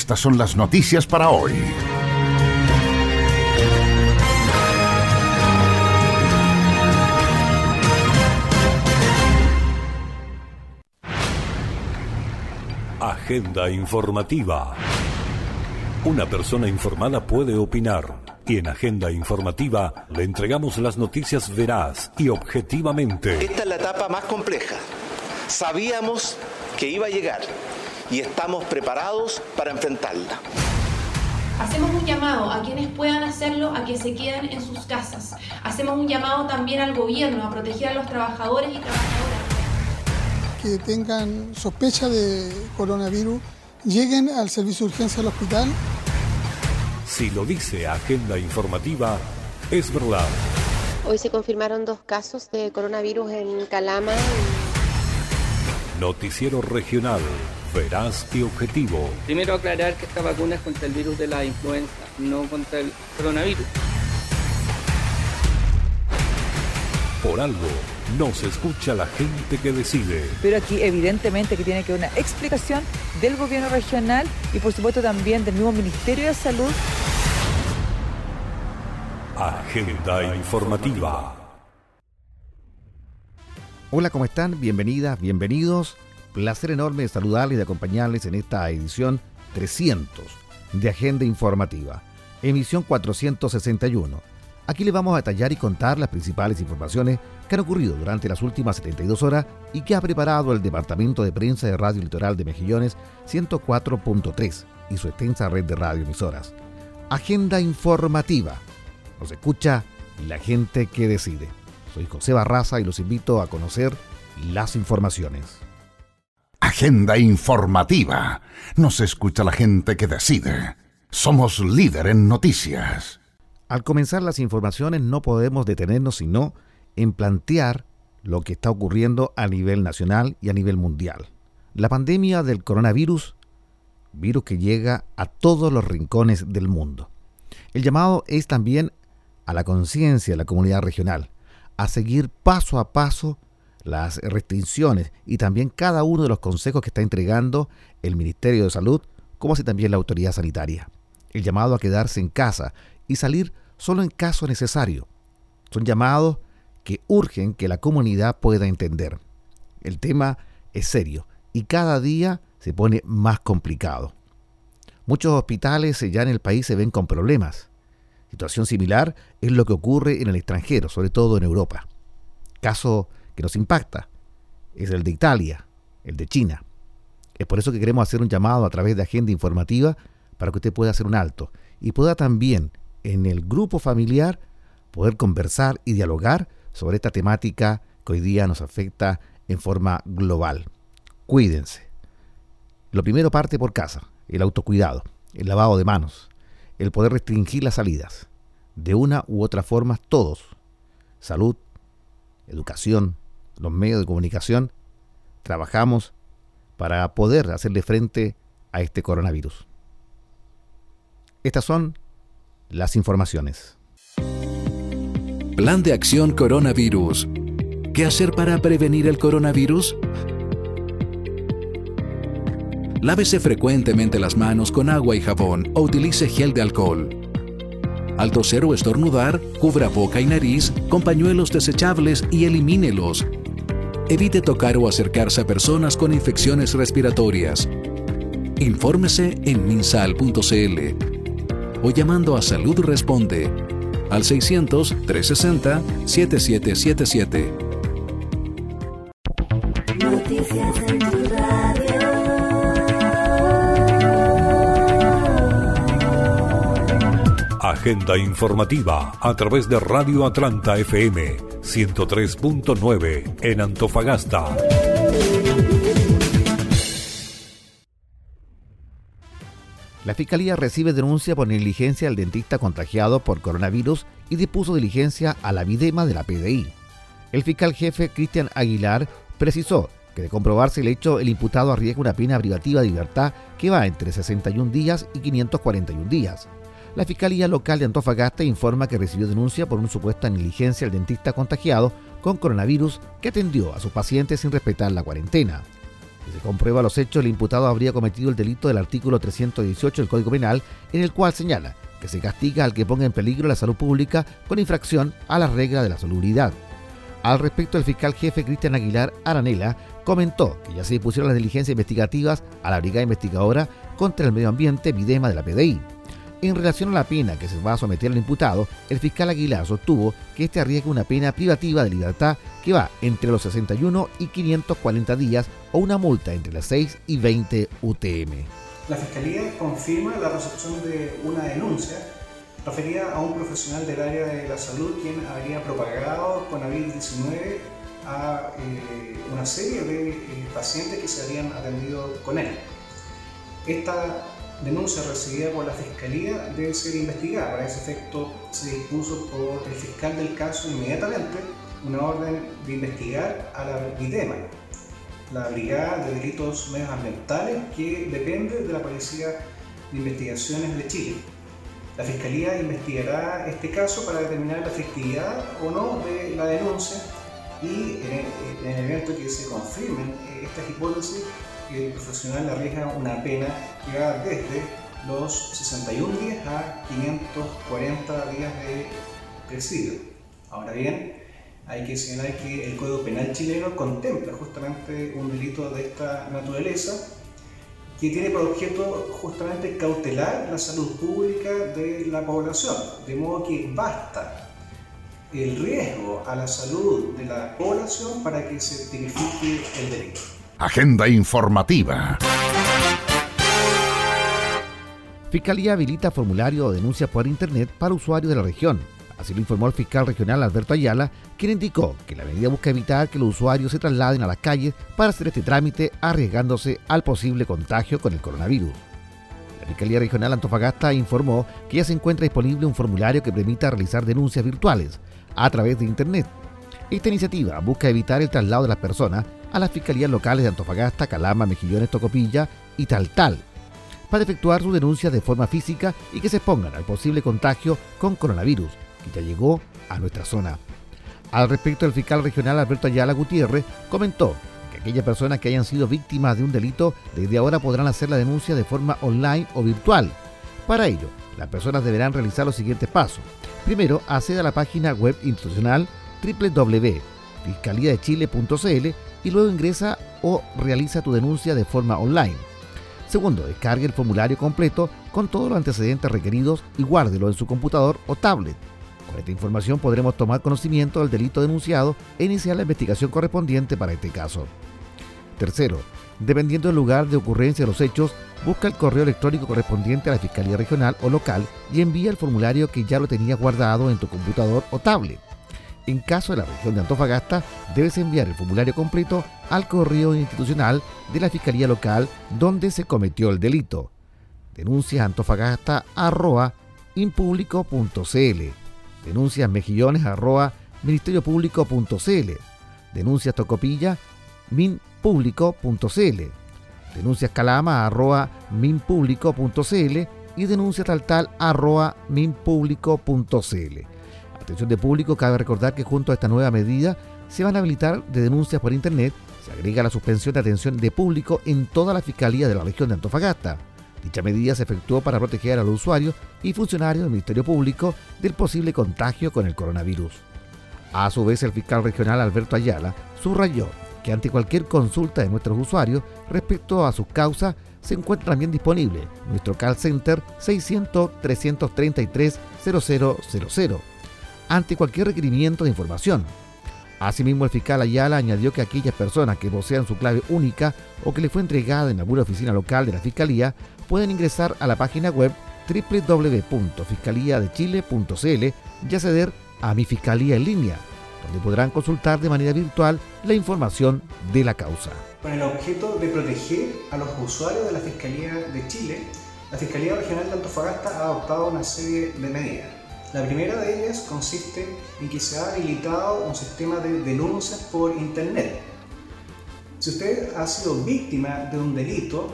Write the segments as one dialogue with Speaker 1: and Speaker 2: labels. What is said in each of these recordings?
Speaker 1: Estas son las noticias para hoy.
Speaker 2: Agenda informativa. Una persona informada puede opinar y en Agenda Informativa le entregamos las noticias veraz y objetivamente.
Speaker 3: Esta es la etapa más compleja. Sabíamos que iba a llegar y estamos preparados para enfrentarla.
Speaker 4: Hacemos un llamado a quienes puedan hacerlo a que se queden en sus casas. Hacemos un llamado también al gobierno a proteger a los trabajadores y trabajadoras.
Speaker 5: Que tengan sospecha de coronavirus, lleguen al servicio de urgencia del hospital
Speaker 2: si lo dice Agenda Informativa, es verdad.
Speaker 6: Hoy se confirmaron dos casos de coronavirus en Calama.
Speaker 2: Noticiero regional, veraz y objetivo.
Speaker 7: Primero aclarar que esta vacuna es contra el virus de la influenza, no contra el coronavirus.
Speaker 2: Por algo, no se escucha la gente que decide.
Speaker 8: Pero aquí evidentemente que tiene que haber una explicación del gobierno regional y por supuesto también del mismo Ministerio de Salud.
Speaker 2: Agenda informativa.
Speaker 9: Hola, ¿cómo están? Bienvenidas, bienvenidos. Placer enorme de saludarles y de acompañarles en esta edición 300 de Agenda Informativa, emisión 461 Aquí le vamos a detallar y contar las principales informaciones que han ocurrido durante las últimas 72 horas y que ha preparado el Departamento de Prensa de Radio Litoral de Mejillones 104.3 y su extensa red de radioemisoras. Agenda informativa. Nos escucha la gente que decide. Soy José Barraza y los invito a conocer las informaciones.
Speaker 1: Agenda informativa. Nos escucha la gente que decide. Somos líder en noticias.
Speaker 9: Al comenzar las informaciones no podemos detenernos sino en plantear lo que está ocurriendo a nivel nacional y a nivel mundial. La pandemia del coronavirus, virus que llega a todos los rincones del mundo. El llamado es también a la conciencia de la comunidad regional, a seguir paso a paso las restricciones y también cada uno de los consejos que está entregando el Ministerio de Salud, como así también la autoridad sanitaria. El llamado a quedarse en casa y salir solo en caso necesario. Son llamados que urgen que la comunidad pueda entender. El tema es serio y cada día se pone más complicado. Muchos hospitales ya en el país se ven con problemas. Situación similar es lo que ocurre en el extranjero, sobre todo en Europa. Caso que nos impacta es el de Italia, el de China. Es por eso que queremos hacer un llamado a través de agenda informativa para que usted pueda hacer un alto y pueda también en el grupo familiar poder conversar y dialogar sobre esta temática que hoy día nos afecta en forma global. Cuídense. Lo primero parte por casa, el autocuidado, el lavado de manos, el poder restringir las salidas. De una u otra forma, todos, salud, educación, los medios de comunicación, trabajamos para poder hacerle frente a este coronavirus. Estas son las informaciones.
Speaker 10: Plan de acción coronavirus. ¿Qué hacer para prevenir el coronavirus? Lávese frecuentemente las manos con agua y jabón o utilice gel de alcohol. Al toser o estornudar, cubra boca y nariz con pañuelos desechables y elimínelos evite tocar o acercarse a personas con infecciones respiratorias. Infórmese en minsal.cl o llamando a Salud Responde al
Speaker 11: 600 360 7777.
Speaker 2: Agenda informativa a través de Radio Atlanta FM 103.9 en Antofagasta.
Speaker 9: La Fiscalía recibe denuncia por negligencia del dentista contagiado por coronavirus y dispuso diligencia a la videma de la PDI. El fiscal jefe Cristian Aguilar precisó que de comprobarse el hecho, el imputado arriesga una pena privativa de libertad que va entre 61 días y 541 días. La Fiscalía Local de Antofagasta informa que recibió denuncia por una supuesta negligencia del dentista contagiado con coronavirus que atendió a sus pacientes sin respetar la cuarentena. Si se comprueba los hechos, el imputado habría cometido el delito del artículo 318 del Código Penal, en el cual señala que se castiga al que ponga en peligro la salud pública con infracción a la regla de la salubridad. Al respecto, el fiscal jefe Cristian Aguilar Aranela comentó que ya se dispusieron las diligencias investigativas a la Brigada Investigadora contra el Medio Ambiente Videma de la PDI. En relación a la pena que se va a someter al imputado, el fiscal Aguilar sostuvo que este arriesga una pena privativa de libertad que va entre los 61 y 540 días o una multa entre las 6 y 20 UTM.
Speaker 12: La Fiscalía confirma la recepción de una denuncia referida a un profesional del área de la salud quien habría propagado COVID-19 a eh, una serie de eh, pacientes que se habían atendido con él. Esta denuncia recibida por la Fiscalía debe ser investigada. Para ese efecto se dispuso por el fiscal del caso inmediatamente una orden de investigar a la BIDEMA, la Brigada de Delitos Medioambientales que depende de la Policía de Investigaciones de Chile. La Fiscalía investigará este caso para determinar la efectividad o no de la denuncia y en el, evento que se confirmen estas hipótesis, el profesional arriesga una pena que va desde los 61 días a 540 días de presidio. Ahora bien, hay que señalar que el Código Penal chileno contempla justamente un delito de esta naturaleza que tiene por objeto justamente cautelar la salud pública de la población, de modo que basta el riesgo a la salud de la población para que se tipifique el delito.
Speaker 1: Agenda informativa.
Speaker 9: Fiscalía habilita formulario de denuncia por Internet para usuarios de la región. Así lo informó el fiscal regional Alberto Ayala, quien indicó que la medida busca evitar que los usuarios se trasladen a las calles para hacer este trámite arriesgándose al posible contagio con el coronavirus. La Fiscalía Regional Antofagasta informó que ya se encuentra disponible un formulario que permita realizar denuncias virtuales a través de Internet. Esta iniciativa busca evitar el traslado de las personas a las fiscalías locales de Antofagasta, Calama, Mejillones, Tocopilla y Taltal para efectuar sus denuncias de forma física y que se expongan al posible contagio con coronavirus, que ya llegó a nuestra zona. Al respecto, el fiscal regional Alberto Ayala Gutiérrez comentó que aquellas personas que hayan sido víctimas de un delito desde ahora podrán hacer la denuncia de forma online o virtual. Para ello, las personas deberán realizar los siguientes pasos. Primero, acceda a la página web institucional www.fiscaliadechile.cl y luego ingresa o realiza tu denuncia de forma online. Segundo, descargue el formulario completo con todos los antecedentes requeridos y guárdelo en su computador o tablet. Con esta información podremos tomar conocimiento del delito denunciado e iniciar la investigación correspondiente para este caso. Tercero, dependiendo del lugar de ocurrencia de los hechos, busca el correo electrónico correspondiente a la Fiscalía Regional o local y envía el formulario que ya lo tenías guardado en tu computador o tablet. En caso de la región de Antofagasta, debes enviar el formulario completo al correo institucional de la Fiscalía Local donde se cometió el delito. Denuncias Antofagasta Denuncias Mejillones ministeriopúblico.cl. Denuncias Tocopilla minpublico.cl. Denuncias Calama minpublico.cl y denuncias Taltal minpublico.cl atención de público, cabe recordar que junto a esta nueva medida se van a habilitar de denuncias por Internet, se agrega la suspensión de atención de público en toda la Fiscalía de la región de Antofagasta. Dicha medida se efectuó para proteger a los usuarios y funcionarios del Ministerio Público del posible contagio con el coronavirus. A su vez, el fiscal regional Alberto Ayala subrayó que ante cualquier consulta de nuestros usuarios respecto a sus causas, se encuentra también disponible nuestro call center 600 333 0000 ante cualquier requerimiento de información. Asimismo, el fiscal Ayala añadió que aquellas personas que posean su clave única o que le fue entregada en alguna oficina local de la Fiscalía pueden ingresar a la página web www.fiscaliadechile.cl y acceder a Mi Fiscalía en línea, donde podrán consultar de manera virtual la información de la causa.
Speaker 12: Con el objeto de proteger a los usuarios de la Fiscalía de Chile, la Fiscalía Regional de Antofagasta ha adoptado una serie de medidas. La primera de ellas consiste en que se ha habilitado un sistema de denuncias por Internet. Si usted ha sido víctima de un delito,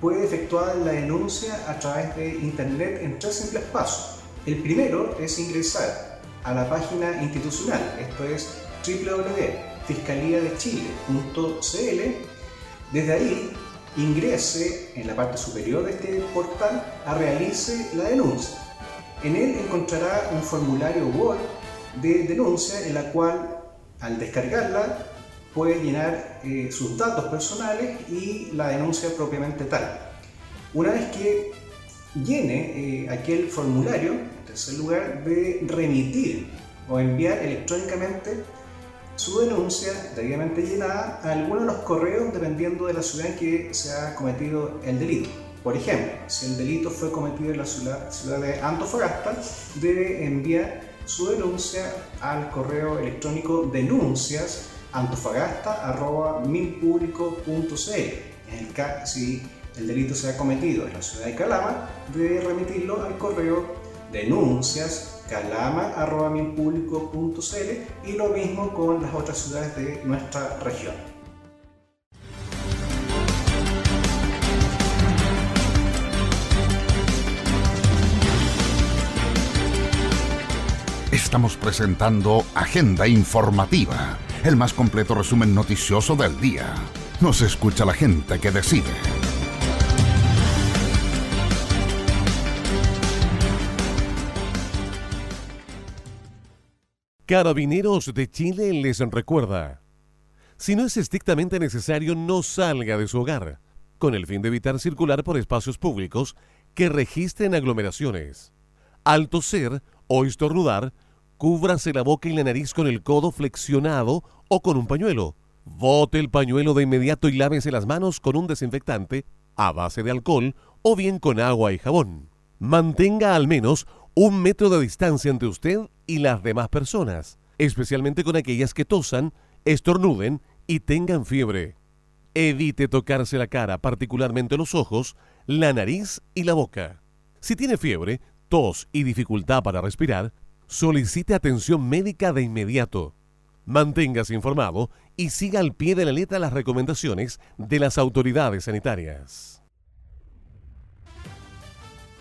Speaker 12: puede efectuar la denuncia a través de Internet en tres simples pasos. El primero es ingresar a la página institucional, esto es www.fiscaliadechile.cl. Desde ahí ingrese en la parte superior de este portal a realice la denuncia. En él encontrará un formulario Word de denuncia en la cual al descargarla puede llenar eh, sus datos personales y la denuncia propiamente tal. Una vez que llene eh, aquel formulario, en tercer lugar, de remitir o enviar electrónicamente su denuncia debidamente llenada a alguno de los correos dependiendo de la ciudad en que se ha cometido el delito. Por ejemplo, si el delito fue cometido en la ciudad, de Antofagasta, debe enviar su denuncia al correo electrónico denuncias antofagasta.minpublico.cl. En el caso, si el delito se ha cometido en la ciudad de Calama, debe remitirlo al correo denuncias calama.minpublico.cl y lo mismo con las otras ciudades de nuestra región.
Speaker 1: Estamos presentando Agenda Informativa, el más completo resumen noticioso del día. Nos escucha la gente que decide.
Speaker 13: Carabineros de Chile les recuerda, si no es estrictamente necesario, no salga de su hogar, con el fin de evitar circular por espacios públicos que registren aglomeraciones. Al toser o estornudar, cúbrase la boca y la nariz con el codo flexionado o con un pañuelo. Bote el pañuelo de inmediato y lávese las manos con un desinfectante a base de alcohol o bien con agua y jabón. Mantenga al menos un metro de distancia entre usted y las demás personas, especialmente con aquellas que tosan, estornuden y tengan fiebre. Evite tocarse la cara, particularmente los ojos, la nariz y la boca. Si tiene fiebre, tos y dificultad para respirar, solicite atención médica de inmediato. Manténgase informado y siga al pie de la letra las recomendaciones de las autoridades sanitarias.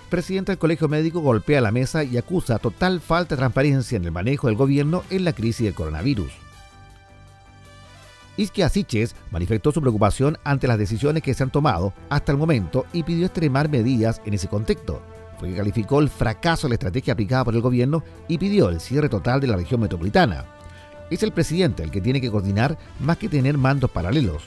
Speaker 9: Presidente del Colegio Médico golpea la mesa y acusa total falta de transparencia en el manejo del gobierno en la crisis del coronavirus. Isquia Siches manifestó su preocupación ante las decisiones que se han tomado hasta el momento y pidió extremar medidas en ese contexto. Fue que calificó el fracaso de la estrategia aplicada por el gobierno y pidió el cierre total de la región metropolitana. Es el presidente el que tiene que coordinar más que tener mandos paralelos.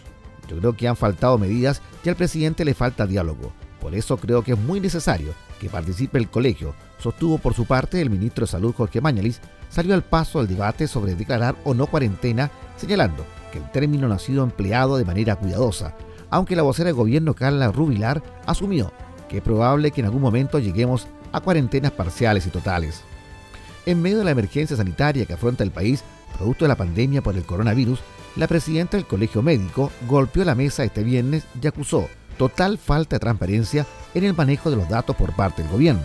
Speaker 9: Yo creo que han faltado medidas y al presidente le falta diálogo. Por eso creo que es muy necesario que participe el colegio, sostuvo por su parte el ministro de Salud Jorge Mañalis, salió al paso al debate sobre declarar o no cuarentena, señalando que el término no ha sido empleado de manera cuidadosa, aunque la vocera de gobierno Carla Rubilar asumió que es probable que en algún momento lleguemos a cuarentenas parciales y totales. En medio de la emergencia sanitaria que afronta el país, producto de la pandemia por el coronavirus, la presidenta del Colegio Médico golpeó la mesa este viernes y acusó total falta de transparencia en el manejo de los datos por parte del gobierno.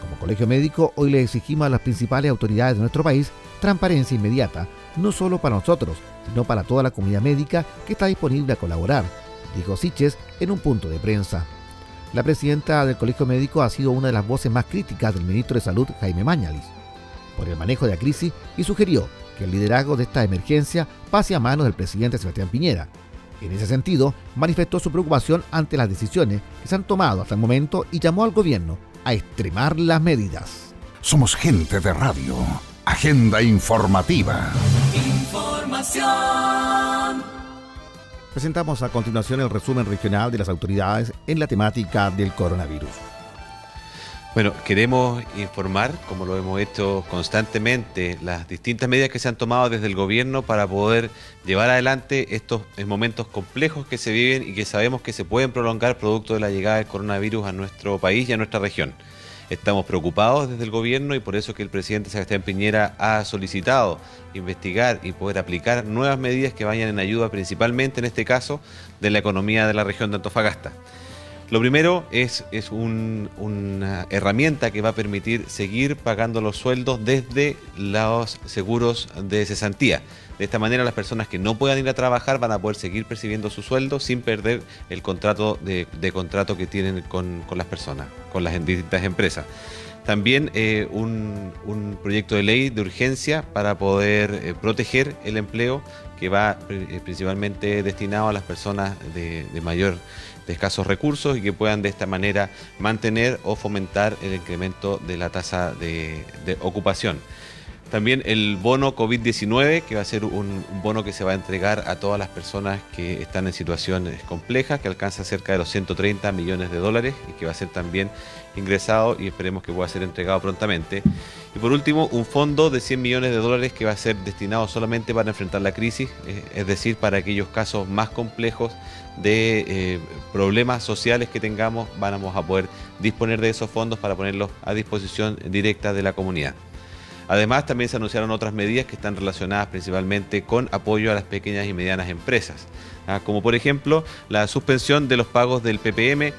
Speaker 9: Como colegio médico, hoy le exigimos a las principales autoridades de nuestro país transparencia inmediata, no solo para nosotros, sino para toda la comunidad médica que está disponible a colaborar, dijo Siches en un punto de prensa. La presidenta del Colegio Médico ha sido una de las voces más críticas del ministro de Salud, Jaime Mañalis, por el manejo de la crisis y sugirió que el liderazgo de esta emergencia pase a manos del presidente Sebastián Piñera, en ese sentido, manifestó su preocupación ante las decisiones que se han tomado hasta el momento y llamó al gobierno a extremar las medidas.
Speaker 1: Somos gente de radio. Agenda informativa.
Speaker 11: Información.
Speaker 9: Presentamos a continuación el resumen regional de las autoridades en la temática del coronavirus.
Speaker 14: Bueno, queremos informar, como lo hemos hecho constantemente, las distintas medidas que se han tomado desde el gobierno para poder llevar adelante estos momentos complejos que se viven y que sabemos que se pueden prolongar producto de la llegada del coronavirus a nuestro país y a nuestra región. Estamos preocupados desde el gobierno y por eso que el presidente Sebastián Piñera ha solicitado investigar y poder aplicar nuevas medidas que vayan en ayuda principalmente en este caso de la economía de la región de Antofagasta. Lo primero es, es una herramienta que va a permitir seguir pagando los sueldos desde los seguros de cesantía. De esta manera las personas que no puedan ir a trabajar van a poder seguir percibiendo su sueldo sin perder el contrato de, contrato que tienen con, las personas, con las distintas empresas. También eh, un, proyecto de ley de urgencia para poder eh, proteger el empleo que va eh, principalmente destinado a las personas de, de mayor de escasos recursos y que puedan de esta manera mantener o fomentar el incremento de la tasa de, ocupación. También el bono COVID-19, que va a ser un, bono que se va a entregar a todas las personas que están en situaciones complejas, que alcanza cerca de los 130 millones de dólares y que va a ser también ingresado y esperemos que pueda ser entregado prontamente. Y por último, un fondo de 100 millones de dólares que va a ser destinado solamente para enfrentar la crisis, eh, es decir, para aquellos casos más complejos de eh, problemas sociales que tengamos, vamos a poder disponer de esos fondos para ponerlos a disposición directa de la comunidad. Además, también se anunciaron otras medidas que están relacionadas principalmente con apoyo a las pequeñas y medianas empresas, ¿ah? como por ejemplo la suspensión de los pagos del PPM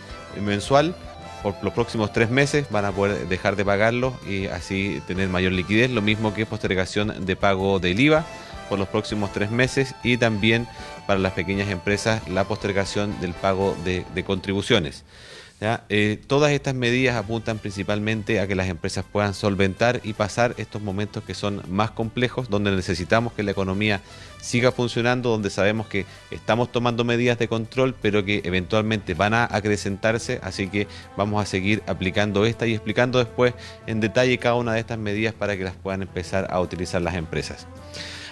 Speaker 14: mensual por los próximos tres meses van a poder dejar de pagarlos y así tener mayor liquidez, lo mismo que postergación de pago del IVA por los próximos tres meses y también para las pequeñas empresas la postergación del pago de, contribuciones. Eh, todas estas medidas apuntan principalmente a que las empresas puedan solventar y pasar estos momentos que son más complejos, donde necesitamos que la economía siga funcionando, donde sabemos que estamos tomando medidas de control, pero que eventualmente van a acrecentarse, así que vamos a seguir aplicando esta y explicando después en detalle cada una de estas medidas para que las puedan empezar a utilizar las empresas.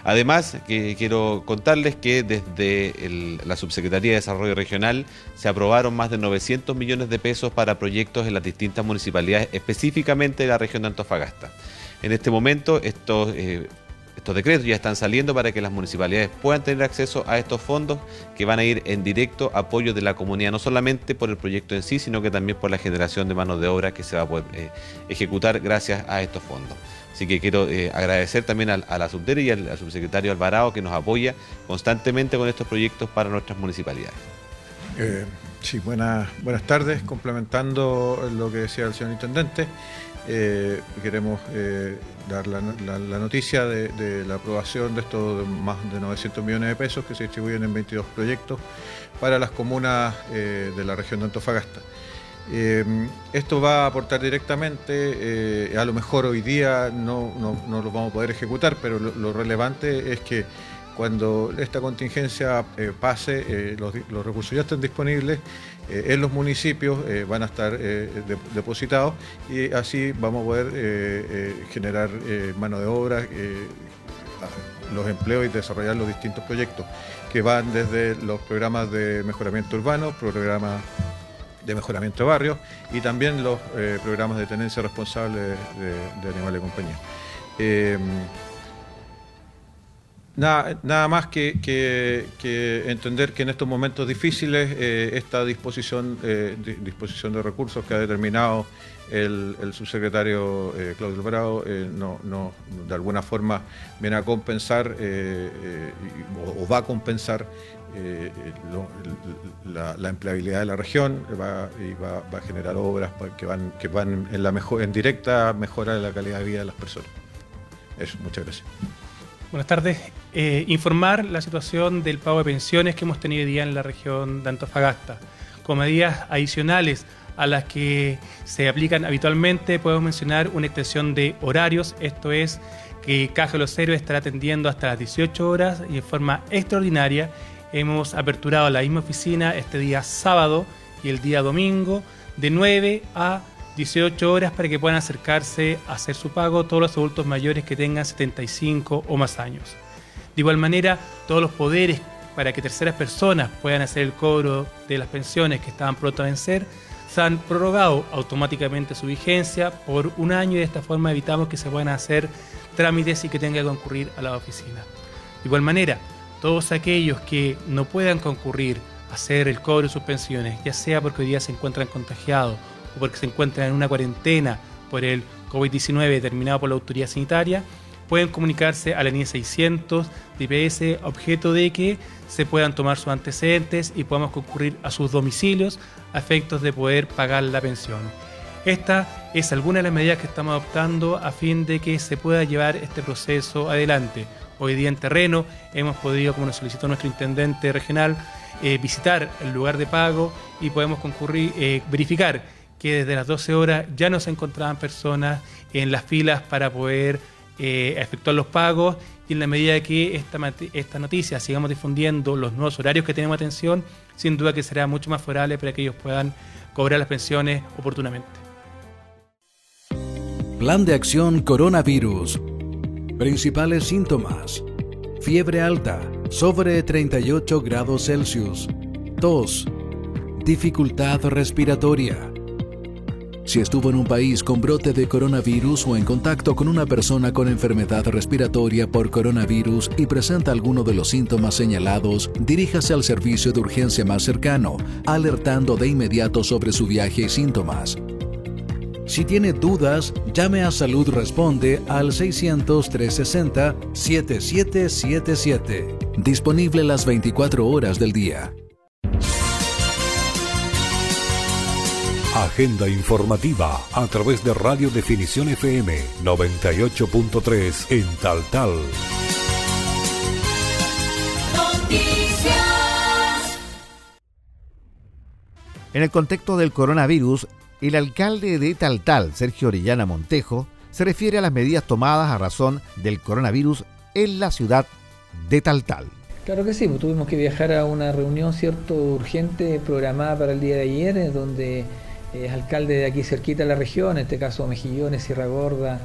Speaker 14: Además, que quiero contarles que desde la Subsecretaría de Desarrollo Regional se aprobaron más de 900 millones de pesos para proyectos en las distintas municipalidades, específicamente de la región de Antofagasta. En este momento, estos... Eh, estos decretos ya están saliendo para que las municipalidades puedan tener acceso a estos fondos que van a ir en directo apoyo de la comunidad, no solamente por el proyecto en sí, sino que también por la generación de manos de obra que se va a poder eh, ejecutar gracias a estos fondos. Así que quiero eh, agradecer también a, la subdere y al, subsecretario Alvarado que nos apoya constantemente con estos proyectos para nuestras municipalidades.
Speaker 15: Eh, sí, buenas, buenas tardes. Complementando lo que decía el señor Intendente, eh, queremos dar la, noticia de, la aprobación de estos más de 900 millones de pesos que se distribuyen en 22 proyectos para las comunas de la región de Antofagasta. Em, esto va a aportar directamente, eh, a lo mejor hoy día no, lo vamos a poder ejecutar, pero lo, relevante es que cuando esta contingencia eh, pase, eh, los, recursos ya estén disponibles en los municipios, van a estar depositados y así vamos a poder generar mano de obra, los empleos y desarrollar los distintos proyectos que van desde los programas de mejoramiento urbano, programas de mejoramiento de barrios y también los eh, programas de tenencia responsable de, animales de compañía. Eh, nada, más que, entender que en estos momentos difíciles eh, esta disposición, disposición de recursos que ha determinado el, subsecretario Claudio Bravo no, de alguna forma viene a compensar o, va a compensar eh, la, empleabilidad de la región va, y va, a generar obras que van, que van en, la mejor, en directa mejora de la calidad de vida de las personas. Eso, muchas gracias.
Speaker 16: Buenas tardes. Eh, informar la situación del pago de pensiones que hemos tenido hoy día en la región de Antofagasta. Con medidas adicionales a las que se aplican habitualmente, podemos mencionar una extensión de horarios, esto es que Caja de los Héroes estará atendiendo hasta las 18 horas y en forma extraordinaria hemos aperturado la misma oficina este día sábado y el día domingo de 9 a 18 horas para que puedan acercarse a hacer su pago todos los adultos mayores que tengan 75 o más años. De igual manera, todos los poderes para que terceras personas puedan hacer el cobro de las pensiones que estaban pronto a vencer, se han prorrogado automáticamente su vigencia por un año y de esta forma evitamos que se puedan hacer trámites y que tenga que concurrir a la oficina. De igual manera, todos aquellos que no puedan concurrir a hacer el cobro de sus pensiones, ya sea porque hoy día se encuentran contagiados o porque se encuentran en una cuarentena por el COVID-19 determinado por la autoridad sanitaria, pueden comunicarse a la línea 600 de IPS, objeto de que se puedan tomar sus antecedentes y podamos concurrir a sus domicilios a efectos de poder pagar la pensión. Esta es alguna de las medidas que estamos adoptando a fin de que se pueda llevar este proceso adelante. Hoy día en terreno hemos podido, como nos solicitó nuestro intendente regional, eh, visitar el lugar de pago y podemos concurrir, eh, verificar que desde las 12 horas ya no se encontraban personas en las filas para poder eh, efectuar los pagos y en la medida que esta, esta noticia sigamos difundiendo los nuevos horarios que tenemos atención, sin duda que será mucho más favorable para que ellos puedan cobrar las pensiones oportunamente.
Speaker 10: Plan de acción coronavirus. Principales síntomas. Fiebre alta, sobre 38 grados Celsius. Tos. Dificultad respiratoria si estuvo en un país con brote de coronavirus o en contacto con una persona con enfermedad respiratoria por coronavirus y presenta alguno de los síntomas señalados, diríjase al servicio de urgencia más cercano, alertando de inmediato sobre su viaje y síntomas. Si tiene dudas, llame a Salud Responde al 600-360-7777. Disponible las 24 horas del día.
Speaker 2: Agenda informativa a través de Radio Definición FM 98.3 en Tal Tal.
Speaker 9: En el contexto del coronavirus, el alcalde de Tal Tal, Sergio Orellana Montejo, se refiere a las medidas tomadas a razón del coronavirus en la ciudad de Tal Tal.
Speaker 17: Claro que sí, pues tuvimos que viajar a una reunión cierto urgente programada para el día de ayer, donde es alcalde de aquí cerquita de la región, en este caso Mejillones, Sierra Gorda,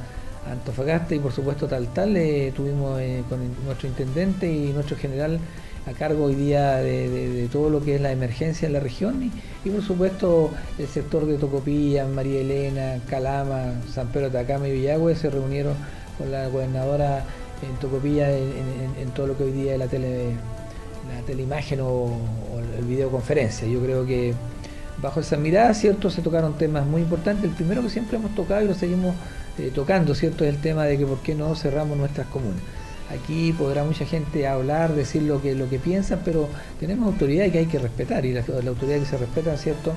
Speaker 17: Antofagasta y por supuesto Tal Tal, eh, tuvimos eh, con nuestro intendente y nuestro general a cargo hoy día de, todo lo que es la emergencia en la región y, por supuesto el sector de Tocopilla, María Elena, Calama, San Pedro de Atacama y Villagüe se reunieron con la gobernadora en Tocopilla en, todo lo que hoy día es la tele la teleimagen o, o el videoconferencia. Yo creo que bajo esa mirada, ¿cierto? Se tocaron temas muy importantes. El primero que siempre hemos tocado y lo seguimos eh, tocando, ¿cierto? Es el tema de que por qué no cerramos nuestras comunas. Aquí podrá mucha gente hablar, decir lo que, lo que piensan, pero tenemos autoridades que hay que respetar y las la autoridades que se respetan, ¿cierto?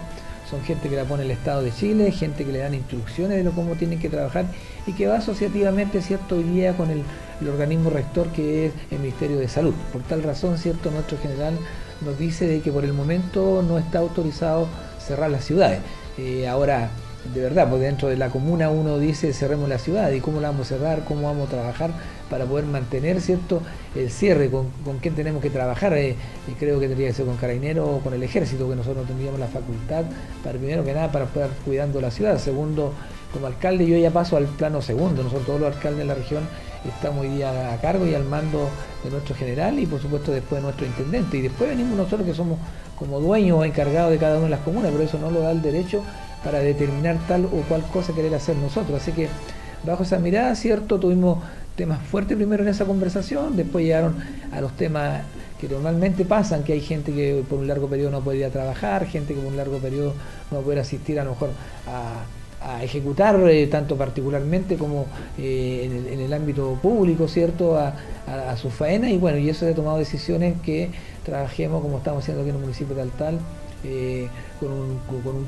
Speaker 17: Son gente que la pone el Estado de Chile, gente que le dan instrucciones de lo cómo tienen que trabajar y que va asociativamente, ¿cierto? Hoy día con el, el organismo rector que es el Ministerio de Salud. Por tal razón, ¿cierto? Nuestro general nos dice de que por el momento no está autorizado cerrar las ciudades. Eh, ahora, de verdad, pues dentro de la comuna uno dice cerremos la ciudad y cómo la vamos a cerrar, cómo vamos a trabajar para poder mantener cierto el cierre, con, con quién tenemos que trabajar. Eh, y creo que tendría que ser con Carabineros o con el ejército, que nosotros tendríamos la facultad para primero que nada para estar cuidando la ciudad. Segundo, como alcalde yo ya paso al plano segundo, nosotros todos los alcaldes de la región estamos hoy día a cargo y al mando de nuestro general y por supuesto después de nuestro intendente. Y después venimos nosotros que somos como dueños o encargados de cada una de las comunas, pero eso no lo da el derecho para determinar tal o cual cosa querer hacer nosotros. Así que bajo esa mirada, cierto, tuvimos temas fuertes primero en esa conversación, después llegaron a los temas que normalmente pasan, que hay gente que por un largo periodo no podía trabajar, gente que por un largo periodo no puede asistir a lo mejor a, ejecutar, eh, tanto particularmente como eh, en, el, ámbito público, ¿cierto?, a, a, su faena, y bueno, y eso ha tomado decisiones que trabajemos como estamos haciendo aquí en el municipio de Altal, eh, con, un,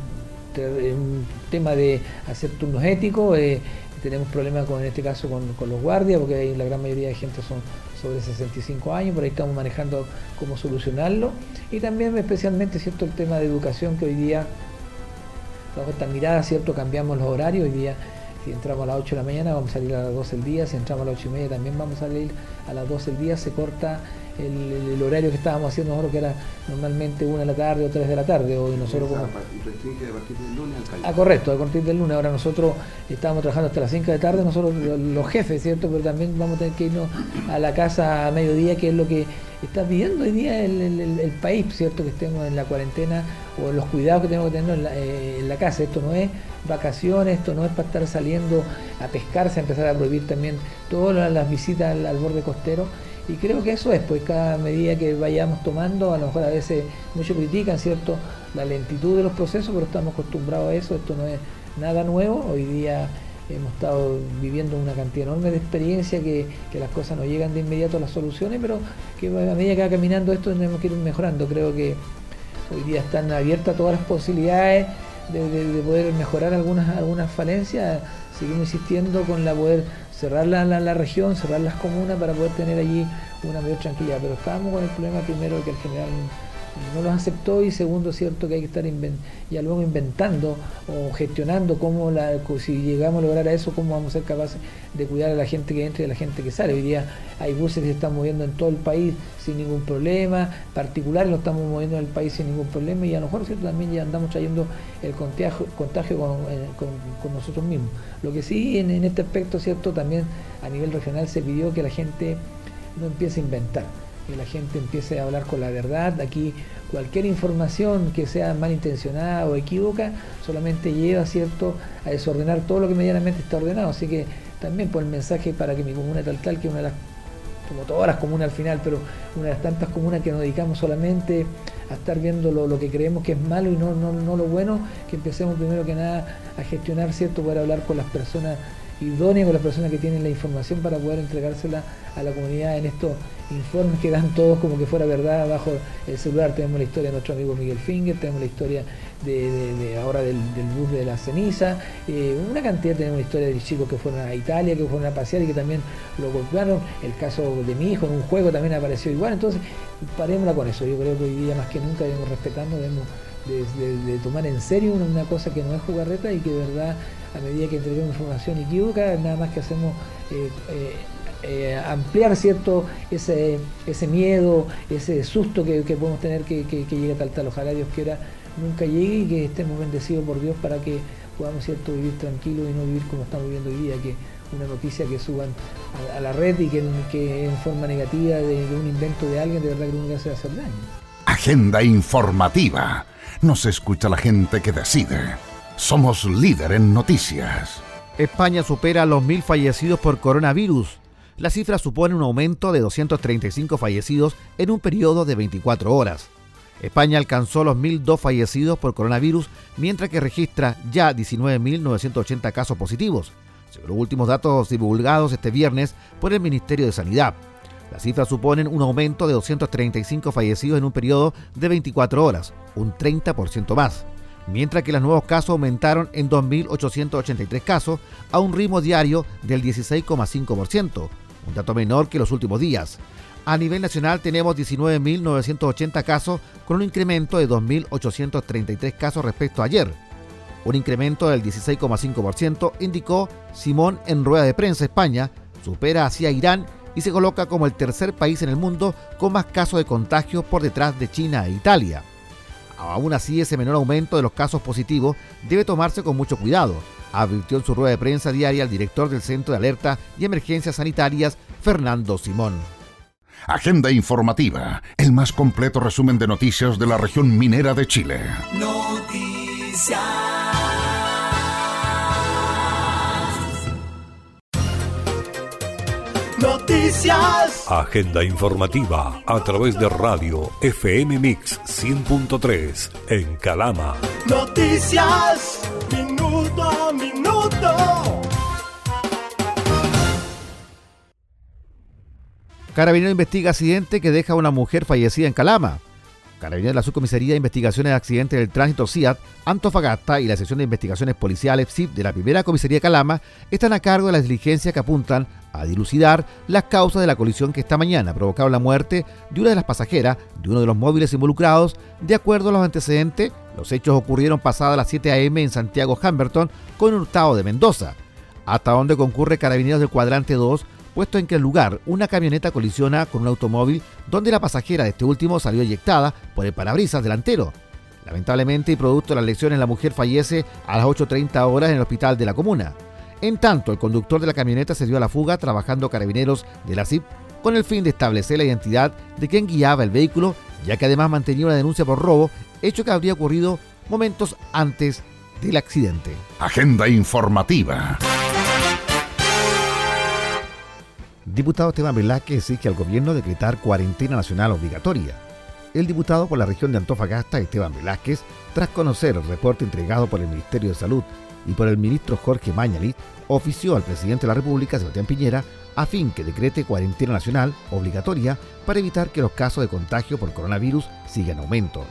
Speaker 17: tema de hacer turnos éticos. Eh, tenemos problemas con, en este caso con, los guardias, porque la gran mayoría de gente son sobre 65 años, por ahí estamos manejando cómo solucionarlo. Y también especialmente cierto el tema de educación que hoy día, bajo esta mirada, cierto, cambiamos los horarios, hoy día si entramos a las 8 de la mañana vamos a salir a las 12 del día, si entramos a las 8 y media también vamos a salir a las 12 del día, se corta el, horario que estábamos haciendo nosotros, que era normalmente una de la tarde o 3 de la tarde. Hoy nosotros como... Ah, correcto, a partir del lunes. Ahora nosotros estábamos trabajando hasta las 5 de la tarde, nosotros los jefes, ¿cierto? Pero también vamos a tener que irnos a la casa a mediodía, que es lo que está pidiendo hoy día el, país, ¿cierto? Que estemos en la cuarentena o los cuidados que tenemos que tener en la, eh, en la casa. Esto no es vacaciones, esto no es para estar saliendo a pescarse, a empezar a prohibir también todas las visitas al borde costero y creo que eso es, pues cada medida que vayamos tomando, a lo mejor a veces muchos critican, ¿cierto?, la lentitud de los procesos, pero estamos acostumbrados a eso, esto no es nada nuevo, hoy día hemos estado viviendo una cantidad enorme de experiencia, que, que, las cosas no llegan de inmediato a las soluciones, pero que a medida que va caminando esto tenemos que ir mejorando. Creo que hoy día están abiertas todas las posibilidades de, poder mejorar algunas, algunas falencias. Seguimos insistiendo con la poder cerrar la, la, región, cerrar las comunas para poder tener allí una mayor tranquilidad. Pero estábamos con el problema primero que el general no los aceptó y segundo cierto que hay que estar ya luego inventando o gestionando cómo la, si llegamos a lograr a eso cómo vamos a ser capaces de cuidar a la gente que entra y a la gente que sale. Hoy día hay buses que se están moviendo en todo el país sin ningún problema particulares lo estamos moviendo en el país sin ningún problema y a lo mejor cierto también ya andamos trayendo el contagio, eh, con, nosotros mismos. Lo que sí en, en este aspecto cierto también a nivel regional se pidió que la gente no empiece a inventar que la gente empiece a hablar con la verdad. Aquí cualquier información que sea malintencionada o equívoca solamente lleva cierto a desordenar todo lo que medianamente está ordenado. Así que también por el mensaje para que mi comuna tal tal, que una de las, como todas las comunas al final, pero una de las tantas comunas que nos dedicamos solamente a estar viendo lo, que creemos que es malo y no, no, no lo bueno, que empecemos primero que nada a gestionar, ¿cierto? Poder hablar con las personas idóneas, con las personas que tienen la información para poder entregársela a la comunidad en estos informes que dan todos como que fuera verdad bajo el celular. Tenemos la historia de nuestro amigo Miguel Finger, tenemos la historia de, ahora del, bus de la ceniza, eh, una cantidad, tenemos la historia de chicos que fueron a Italia, que fueron a pasear y que también lo golpearon. El caso de mi hijo en un juego también apareció igual. Entonces, parémosla con eso. Yo creo que hoy día más que nunca debemos respetando, debemos de, tomar en serio una, cosa que no es jugarreta y que de verdad a medida que entregamos información equívoca, nada más que hacemos eh, eh, eh, ampliar cierto ese, ese miedo, ese susto que, podemos tener que, que, llegue tal tal. Ojalá Dios quiera nunca llegue y que estemos bendecidos por Dios para que podamos cierto vivir tranquilos y no vivir como estamos viviendo hoy día, que una noticia que suban a, la red y que, que, en forma negativa de, un invento de alguien, de verdad que nunca se va a hacer daño.
Speaker 1: Agenda informativa. Nos escucha la gente que decide. Somos líder en noticias.
Speaker 9: España supera los mil fallecidos por coronavirus. La cifra supone un aumento de 235 fallecidos en un periodo de 24 horas. España alcanzó los 1.002 fallecidos por coronavirus, mientras que registra ya 19.980 casos positivos, según los últimos datos divulgados este viernes por el Ministerio de Sanidad. Las cifras suponen un aumento de 235 fallecidos en un periodo de 24 horas, un 30% más, mientras que los nuevos casos aumentaron en 2.883 casos a un ritmo diario del 16,5%, un dato menor que los últimos días. A nivel nacional tenemos 19.980 casos con un incremento de 2.833 casos respecto a ayer. Un incremento del 16,5% indicó Simón en rueda de prensa España, supera hacia Irán y se coloca como el tercer país en el mundo con más casos de contagio por detrás de China e Italia. Aún así, ese menor aumento de los casos positivos debe tomarse con mucho cuidado, advirtió en su rueda de prensa diaria el director del Centro de Alerta y Emergencias Sanitarias, Fernando Simón.
Speaker 1: Agenda informativa, el más completo resumen de noticias de la región minera de Chile. Noticias.
Speaker 2: Noticias. Agenda informativa a través de radio FM Mix 100.3 en Calama. Noticias. Minuto minuto.
Speaker 9: Carabinero investiga accidente que deja a una mujer fallecida en Calama. Carabinero de la Subcomisaría de Investigaciones de Accidentes del Tránsito CIAT, Antofagasta y la sección de investigaciones policiales CIP de la primera comisaría de Calama están a cargo de las diligencias que apuntan a dilucidar las causas de la colisión que esta mañana provocaron la muerte de una de las pasajeras de uno de los móviles involucrados. De acuerdo a los antecedentes, los hechos ocurrieron pasadas las 7 a.m. en Santiago Hamberton con hurtado de Mendoza, hasta donde concurre Carabineros del cuadrante 2, puesto en que el lugar una camioneta colisiona con un automóvil donde la pasajera de este último salió eyectada por el parabrisas delantero. Lamentablemente y producto de las lesiones la mujer fallece a las 8.30 horas en el hospital de la comuna. En tanto, el conductor de la camioneta se dio a la fuga trabajando carabineros de la CIP con el fin de establecer la identidad de quien guiaba el vehículo, ya que además mantenía una denuncia por robo, hecho que habría ocurrido momentos antes del accidente.
Speaker 1: Agenda informativa.
Speaker 9: Diputado Esteban Velázquez exige al gobierno decretar cuarentena nacional obligatoria. El diputado por la región de Antofagasta, Esteban Velázquez, tras conocer el reporte entregado por el Ministerio de Salud y por el ministro Jorge Mañalit, ofició al presidente de la República, Sebastián Piñera, a fin que decrete cuarentena nacional obligatoria para evitar que los casos de contagio por coronavirus sigan en aumento.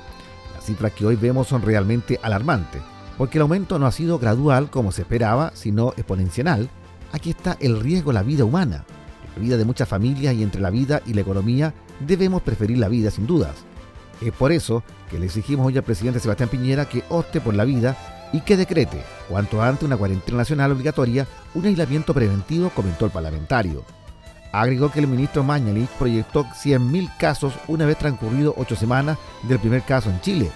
Speaker 9: Las cifras que hoy vemos son realmente alarmantes, porque el aumento no ha sido gradual como se esperaba, sino exponencial. Aquí está el riesgo de la vida humana, la vida de muchas familias y entre la vida y la economía debemos preferir la vida sin dudas. Es por eso que le exigimos hoy al presidente Sebastián Piñera que opte por la vida y que decrete, cuanto antes, una cuarentena nacional obligatoria, un aislamiento preventivo, comentó el parlamentario. Agregó que el ministro Mañalich proyectó 100.000 casos una vez transcurrido ocho semanas del primer caso en Chile.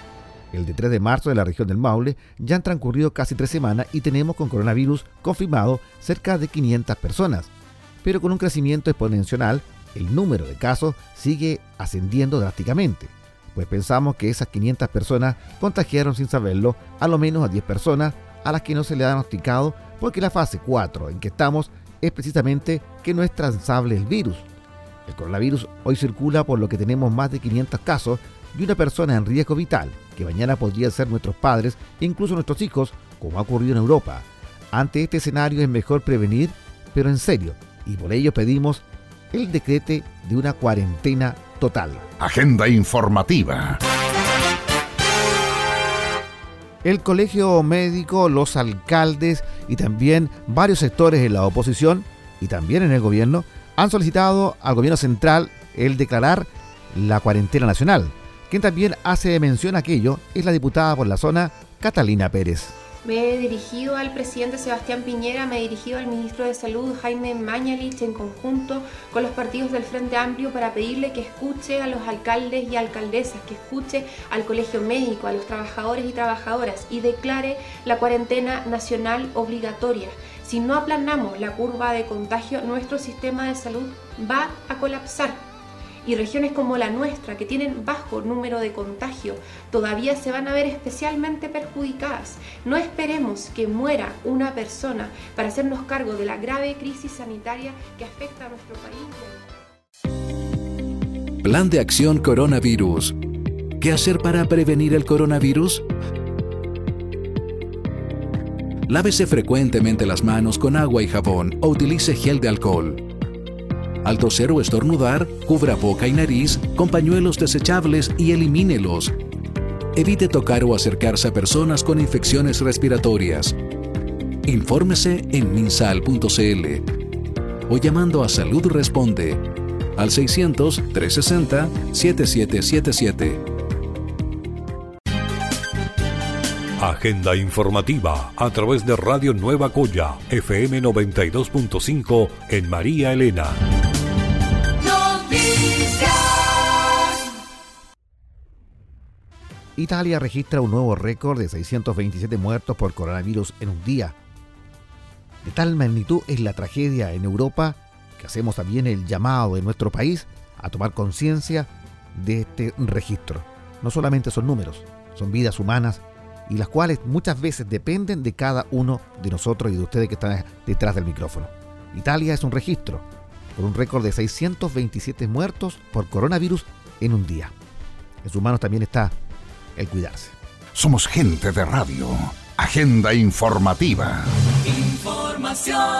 Speaker 9: El de 3 de marzo de la región del Maule ya han transcurrido casi tres semanas y tenemos con coronavirus confirmado cerca de 500 personas. Pero con un crecimiento exponencial, el número de casos sigue ascendiendo drásticamente pues pensamos que esas 500 personas contagiaron sin saberlo a lo menos a 10 personas a las que no se le ha diagnosticado porque la fase 4 en que estamos es precisamente que no es transable el virus. El coronavirus hoy circula por lo que tenemos más de 500 casos y una persona en riesgo vital, que mañana podría ser nuestros padres e incluso nuestros hijos, como ha ocurrido en Europa. Ante este escenario es mejor prevenir, pero en serio, y por ello pedimos el decrete de una cuarentena total.
Speaker 1: Agenda informativa.
Speaker 9: El colegio médico, los alcaldes y también varios sectores en la oposición y también en el gobierno han solicitado al gobierno central el declarar la cuarentena nacional. Quien también hace mención a aquello es la diputada por la zona, Catalina Pérez.
Speaker 4: Me he dirigido al presidente Sebastián Piñera, me he dirigido al ministro de Salud Jaime Mañalich en conjunto con los partidos del Frente Amplio para pedirle que escuche a los alcaldes y alcaldesas, que escuche al colegio médico, a los trabajadores y trabajadoras y declare la cuarentena nacional obligatoria. Si no aplanamos la curva de contagio, nuestro sistema de salud va a colapsar y regiones como la nuestra, que tienen bajo número de contagio, todavía se van a ver especialmente perjudicadas. No esperemos que muera una persona para hacernos cargo de la grave crisis sanitaria que afecta a nuestro país.
Speaker 10: Plan de acción coronavirus. ¿Qué hacer para prevenir el coronavirus? Lávese frecuentemente las manos con agua y jabón o utilice gel de alcohol. Al toser o estornudar, cubra boca y nariz con pañuelos desechables y elimínelos. Evite tocar o acercarse a personas con infecciones respiratorias. Infórmese en minsal.cl o llamando a Salud Responde al 600-360-7777.
Speaker 2: Agenda informativa a través de Radio Nueva Coya, FM 92.5 en María Elena.
Speaker 9: Italia registra un nuevo récord de 627 muertos por coronavirus en un día. De tal magnitud es la tragedia en Europa que hacemos también el llamado de nuestro país a tomar conciencia de este registro. No solamente son números, son vidas humanas y las cuales muchas veces dependen de cada uno de nosotros y de ustedes que están detrás del micrófono. Italia es un registro, con un récord de 627 muertos por coronavirus en un día. En sus manos también está el cuidarse.
Speaker 1: Somos gente de radio. Agenda informativa.
Speaker 11: Información.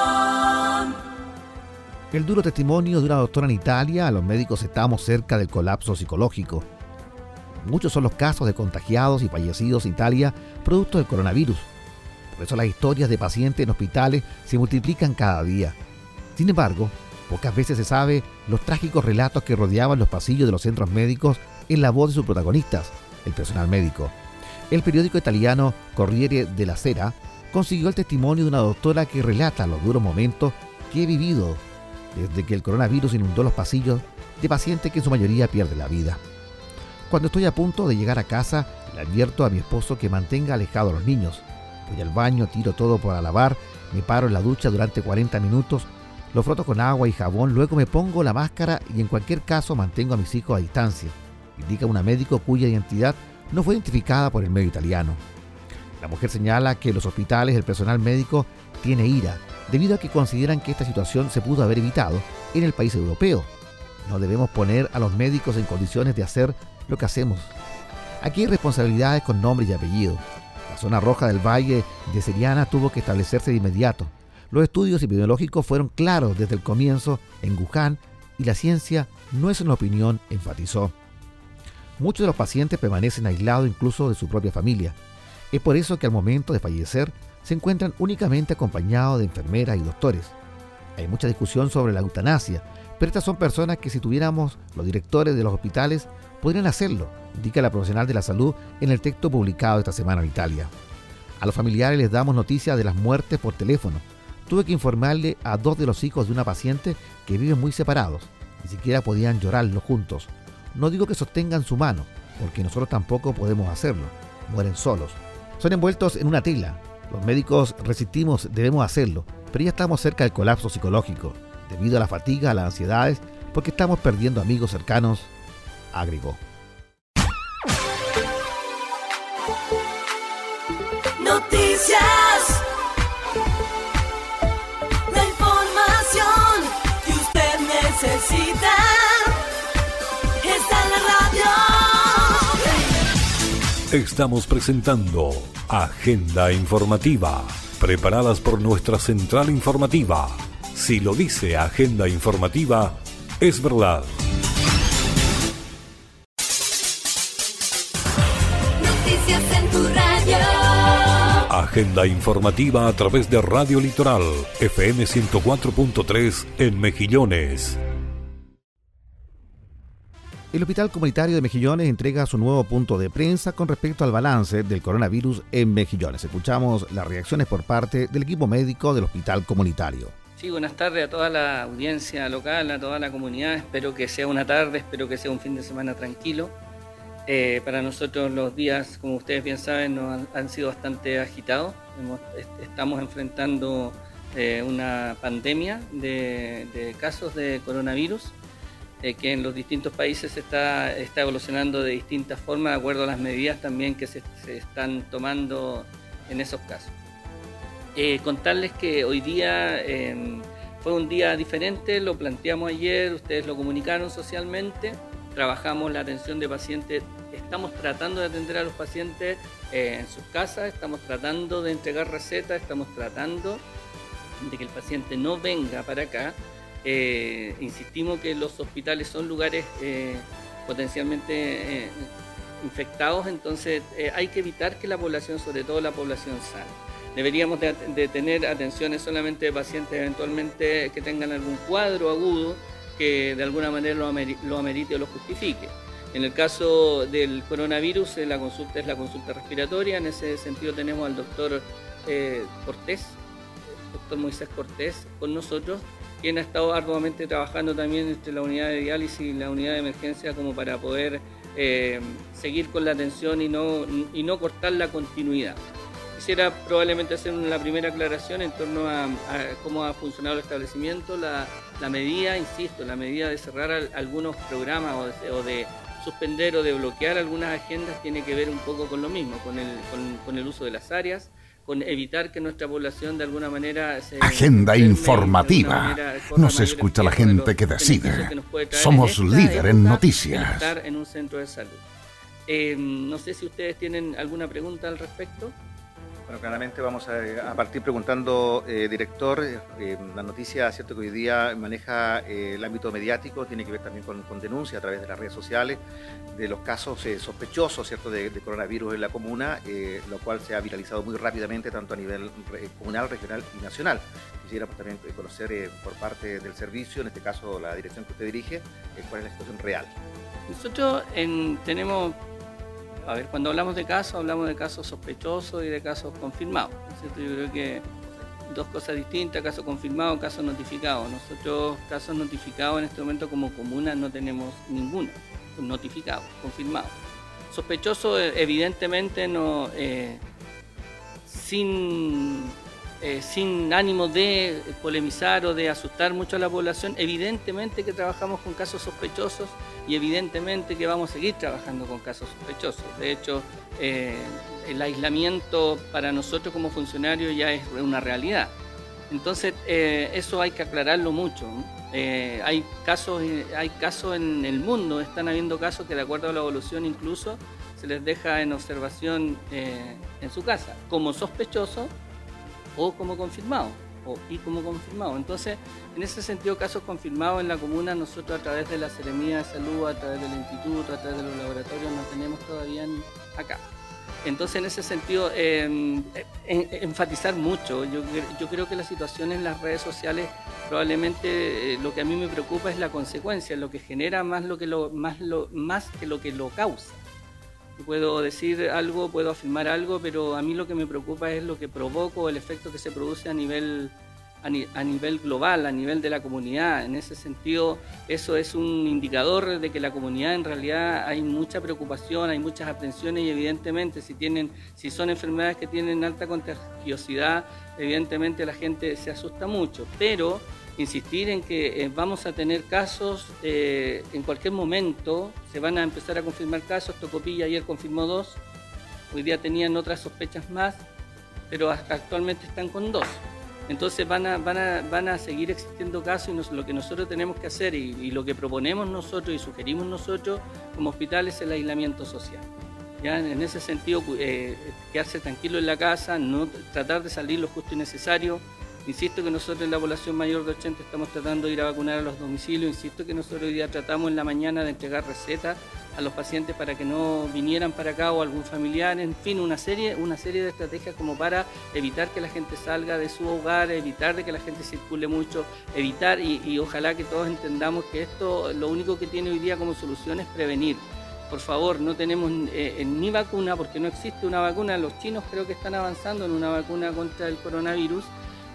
Speaker 9: El duro testimonio de una doctora en Italia, a los médicos estamos cerca del colapso psicológico. Muchos son los casos de contagiados y fallecidos en Italia producto del coronavirus. Por eso las historias de pacientes en hospitales se multiplican cada día. Sin embargo, pocas veces se sabe los trágicos relatos que rodeaban los pasillos de los centros médicos en la voz de sus protagonistas, el personal médico. El periódico italiano Corriere della Sera consiguió el testimonio de una doctora que relata los duros momentos que he vivido desde que el coronavirus inundó los pasillos de pacientes que en su mayoría pierden la vida. Cuando estoy a punto de llegar a casa, le advierto a mi esposo que mantenga alejado a los niños. Voy al baño, tiro todo para lavar, me paro en la ducha durante 40 minutos, lo froto con agua y jabón, luego me pongo la máscara y en cualquier caso mantengo a mis hijos a distancia indica una médico cuya identidad no fue identificada por el medio italiano. La mujer señala que los hospitales, el personal médico, tiene ira debido a que consideran que esta situación se pudo haber evitado en el país europeo. No debemos poner a los médicos en condiciones de hacer lo que hacemos. Aquí hay responsabilidades con nombre y apellido. La zona roja del valle de Seriana tuvo que establecerse de inmediato. Los estudios epidemiológicos fueron claros desde el comienzo en Wuhan y la ciencia no es una opinión, enfatizó. Muchos de los pacientes permanecen aislados incluso de su propia familia. Es por eso que al momento de fallecer se encuentran únicamente acompañados de enfermeras y doctores. Hay mucha discusión sobre la eutanasia, pero estas son personas que si tuviéramos los directores de los hospitales podrían hacerlo, indica la profesional de la salud en el texto publicado esta semana en Italia. A los familiares les damos noticias de las muertes por teléfono. Tuve que informarle a dos de los hijos de una paciente que viven muy separados. Ni siquiera podían llorarlo juntos. No digo que sostengan su mano, porque nosotros tampoco podemos hacerlo. Mueren solos. Son envueltos en una tela. Los médicos resistimos, debemos hacerlo, pero ya estamos cerca del colapso psicológico, debido a la fatiga, a las ansiedades, porque estamos perdiendo amigos cercanos, agregó.
Speaker 11: Noticias.
Speaker 2: Estamos presentando Agenda Informativa, preparadas por nuestra central informativa. Si lo dice Agenda Informativa, es verdad.
Speaker 11: Noticias en tu radio.
Speaker 2: Agenda informativa a través de Radio Litoral, FM 104.3 en Mejillones.
Speaker 9: El Hospital Comunitario de Mejillones entrega su nuevo punto de prensa con respecto al balance del coronavirus en Mejillones. Escuchamos las reacciones por parte del equipo médico del Hospital Comunitario.
Speaker 7: Sí, buenas tardes a toda la audiencia local, a toda la comunidad. Espero que sea una tarde, espero que sea un fin de semana tranquilo. Eh, para nosotros los días, como ustedes bien saben, nos han, sido bastante agitados. Estamos enfrentando eh, una pandemia de, de casos de coronavirus eh, que en los distintos países está, está evolucionando de distintas formas de acuerdo a las medidas también que se, se están tomando en esos casos. Eh, contarles que hoy día eh, fue un día diferente, lo planteamos ayer, ustedes lo comunicaron socialmente, trabajamos la atención de pacientes, estamos tratando de atender a los pacientes eh, en sus casas, estamos tratando de entregar recetas, estamos tratando de que el paciente no venga para acá. Eh, insistimos que los hospitales son lugares eh, potencialmente eh, infectados, entonces hay que evitar que la población, sobre todo la población sana, deberíamos de, tener atenciones solamente de pacientes eventualmente que tengan algún cuadro agudo que de alguna manera lo, lo amerite o lo justifique. En el caso del coronavirus, la consulta es la consulta respiratoria. En ese sentido tenemos al doctor Cortés, doctor Moisés Cortés, con nosotros, quien ha estado arduamente trabajando también entre la unidad de diálisis y la unidad de emergencia como para poder eh, seguir con la atención y no, y no cortar la continuidad. Quisiera probablemente hacer una primera aclaración en torno a, cómo ha funcionado el establecimiento, la, la medida, insisto, la medida de cerrar al- algunos programas o de, suspender o de bloquear algunas agendas tiene que ver un poco con lo mismo, con el, con el uso de las áreas, con evitar que nuestra población de alguna manera se...
Speaker 1: Agenda informativa. Nos escucha la gente que decide.
Speaker 7: que
Speaker 1: Somos
Speaker 7: esta
Speaker 1: líder en noticias.
Speaker 7: estar en un centro de salud. Eh, no sé si ustedes tienen alguna pregunta al respecto.
Speaker 18: Bueno, claramente vamos a, a partir preguntando, eh, director, eh, la noticia, cierto que hoy día maneja eh, el ámbito mediático, tiene que ver también con, con denuncia a través de las redes sociales de los casos eh, sospechosos, cierto, de, coronavirus en la comuna, eh, lo cual se ha viralizado muy rápidamente tanto a nivel comunal, regional y nacional. Quisiéramos también eh, conocer eh, por parte del servicio, en este caso la dirección que usted dirige, eh, cuál es la situación real.
Speaker 7: Nosotros en- tenemos, a ver, cuando hablamos de casos, hablamos de casos sospechosos y de casos confirmados. ¿no? Yo creo que dos cosas distintas, caso confirmado, caso notificado. Nosotros casos notificados en este momento como comuna no tenemos ninguno, notificado, confirmado. Sospechoso, eh, evidentemente, no, eh, sin, eh, sin ánimo de polemizar o de asustar mucho a la población, evidentemente que trabajamos con casos sospechosos y evidentemente que vamos a seguir trabajando con casos sospechosos. De hecho, eh, el aislamiento para nosotros como funcionarios ya es una realidad. Entonces, eh, eso hay que aclararlo mucho. Eh, hay casos, hay casos en el mundo, están habiendo casos que de acuerdo a la evolución incluso se les deja en observación en su casa, como sospechoso o como confirmado, o y como confirmado. Entonces, en ese sentido, casos confirmados en la comuna, nosotros a través de la Seremía de Salud, a través del instituto, a través de los laboratorios, no tenemos todavía acá. Entonces, en ese sentido, em, enfatizar mucho. Yo, yo, creo que la situación en las redes sociales, probablemente eh, lo que a mí me preocupa es la consecuencia, lo que genera más, lo que lo, más, lo, más que lo que lo causa. Puedo decir algo, puedo afirmar algo, pero a mí lo que me preocupa es lo que provoco, el efecto que se produce a nivel a, nivel global, a nivel de la comunidad. En ese sentido, eso es un indicador de que la comunidad en realidad hay mucha preocupación, hay muchas aprensiones y evidentemente si, tienen, si son enfermedades que tienen alta contagiosidad, evidentemente la gente se asusta mucho. Pero insistir en que eh, vamos a tener casos eh, en cualquier momento, se van a empezar a confirmar casos, Tocopilla ayer confirmó dos, hoy día tenían otras sospechas más, pero actualmente están con dos. Entonces van a, van a, van a seguir existiendo casos y lo que nosotros tenemos que hacer y, lo que proponemos nosotros y sugerimos nosotros como hospital es el aislamiento social. ¿ya? En ese sentido, eh, quedarse tranquilo en la casa, no tratar de salir lo justo y necesario. Insisto que nosotros en la población mayor de 80 estamos tratando de ir a vacunar a los domicilios. Insisto que nosotros hoy día tratamos en la mañana de entregar recetas a los pacientes para que no vinieran para acá o algún familiar, en fin, una serie, una serie de estrategias como para evitar que la gente salga de su hogar, evitar de que la gente circule mucho, evitar y, ojalá que todos entendamos que esto lo único que tiene hoy día como solución es prevenir. Por favor, no tenemos eh, ni vacuna porque no existe una vacuna. Los chinos creo que están avanzando en una vacuna contra el coronavirus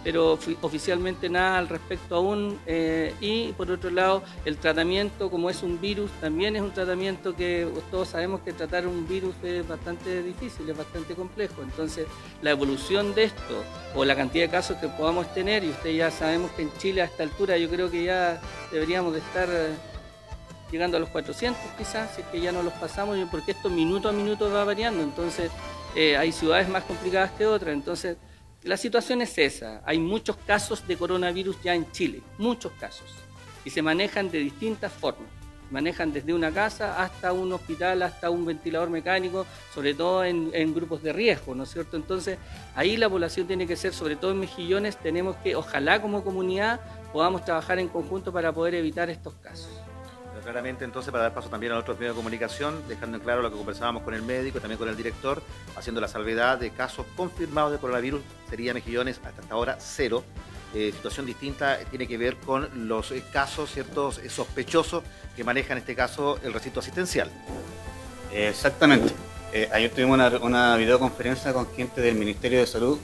Speaker 7: pero oficialmente nada al respecto aún. Eh, y por otro lado, el tratamiento, como es un virus, también es un tratamiento que todos sabemos que tratar un virus es bastante difícil, es bastante complejo. Entonces, la evolución de esto o la cantidad de casos que podamos tener, y ustedes ya sabemos que en Chile a esta altura yo creo que ya deberíamos de estar eh, llegando a los 400 quizás, si es que ya no los pasamos, porque esto minuto a minuto va variando, entonces eh, hay ciudades más complicadas que otras, entonces la situación es esa. Hay muchos casos de coronavirus ya en Chile, muchos casos. Y se manejan de distintas formas. Manejan desde una casa hasta un hospital, hasta un ventilador mecánico, sobre todo en, grupos de riesgo, ¿no es cierto? Entonces, ahí la población tiene que ser, sobre todo en Mejillones, tenemos que, ojalá como comunidad, podamos trabajar en conjunto para poder evitar estos casos
Speaker 18: claramente entonces para dar paso también a otros medios de comunicación, dejando en claro lo que conversábamos con el médico y también con el director, haciendo la salvedad de casos confirmados de coronavirus, sería Mejillones hasta ahora cero. Eh, situación distinta tiene que ver con los eh, casos ciertos eh, sospechosos que maneja en este caso el recinto asistencial.
Speaker 19: Exactamente. ayer tuvimos una, videoconferencia con gente del Ministerio de Salud,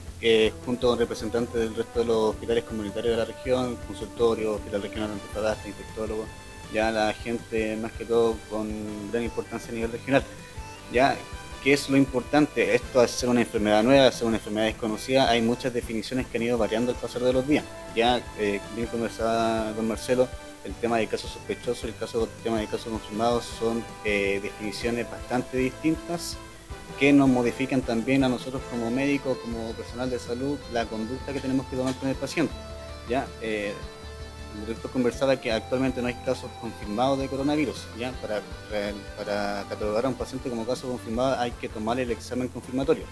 Speaker 19: junto con representantes del resto de los hospitales comunitarios de la región, consultorio, hospital regional de infectólogos, ya la gente más que todo con gran importancia a nivel regional. Ya, ¿qué es lo importante? Esto al ser una enfermedad nueva, ser una enfermedad desconocida, hay muchas definiciones que han ido variando al pasar de los días. Ya, eh, bien conversaba don Marcelo, el tema de casos sospechosos el, caso, el tema de casos confirmados son eh, definiciones bastante distintas que nos modifican también a nosotros como médicos, como personal de salud, la conducta que tenemos que tomar con el paciente. ¿ya? Eh, el director conversaba que actualmente no hay casos confirmados de coronavirus. ¿ya? Para, para catalogar a un paciente como caso confirmado hay que tomar el examen confirmatorio.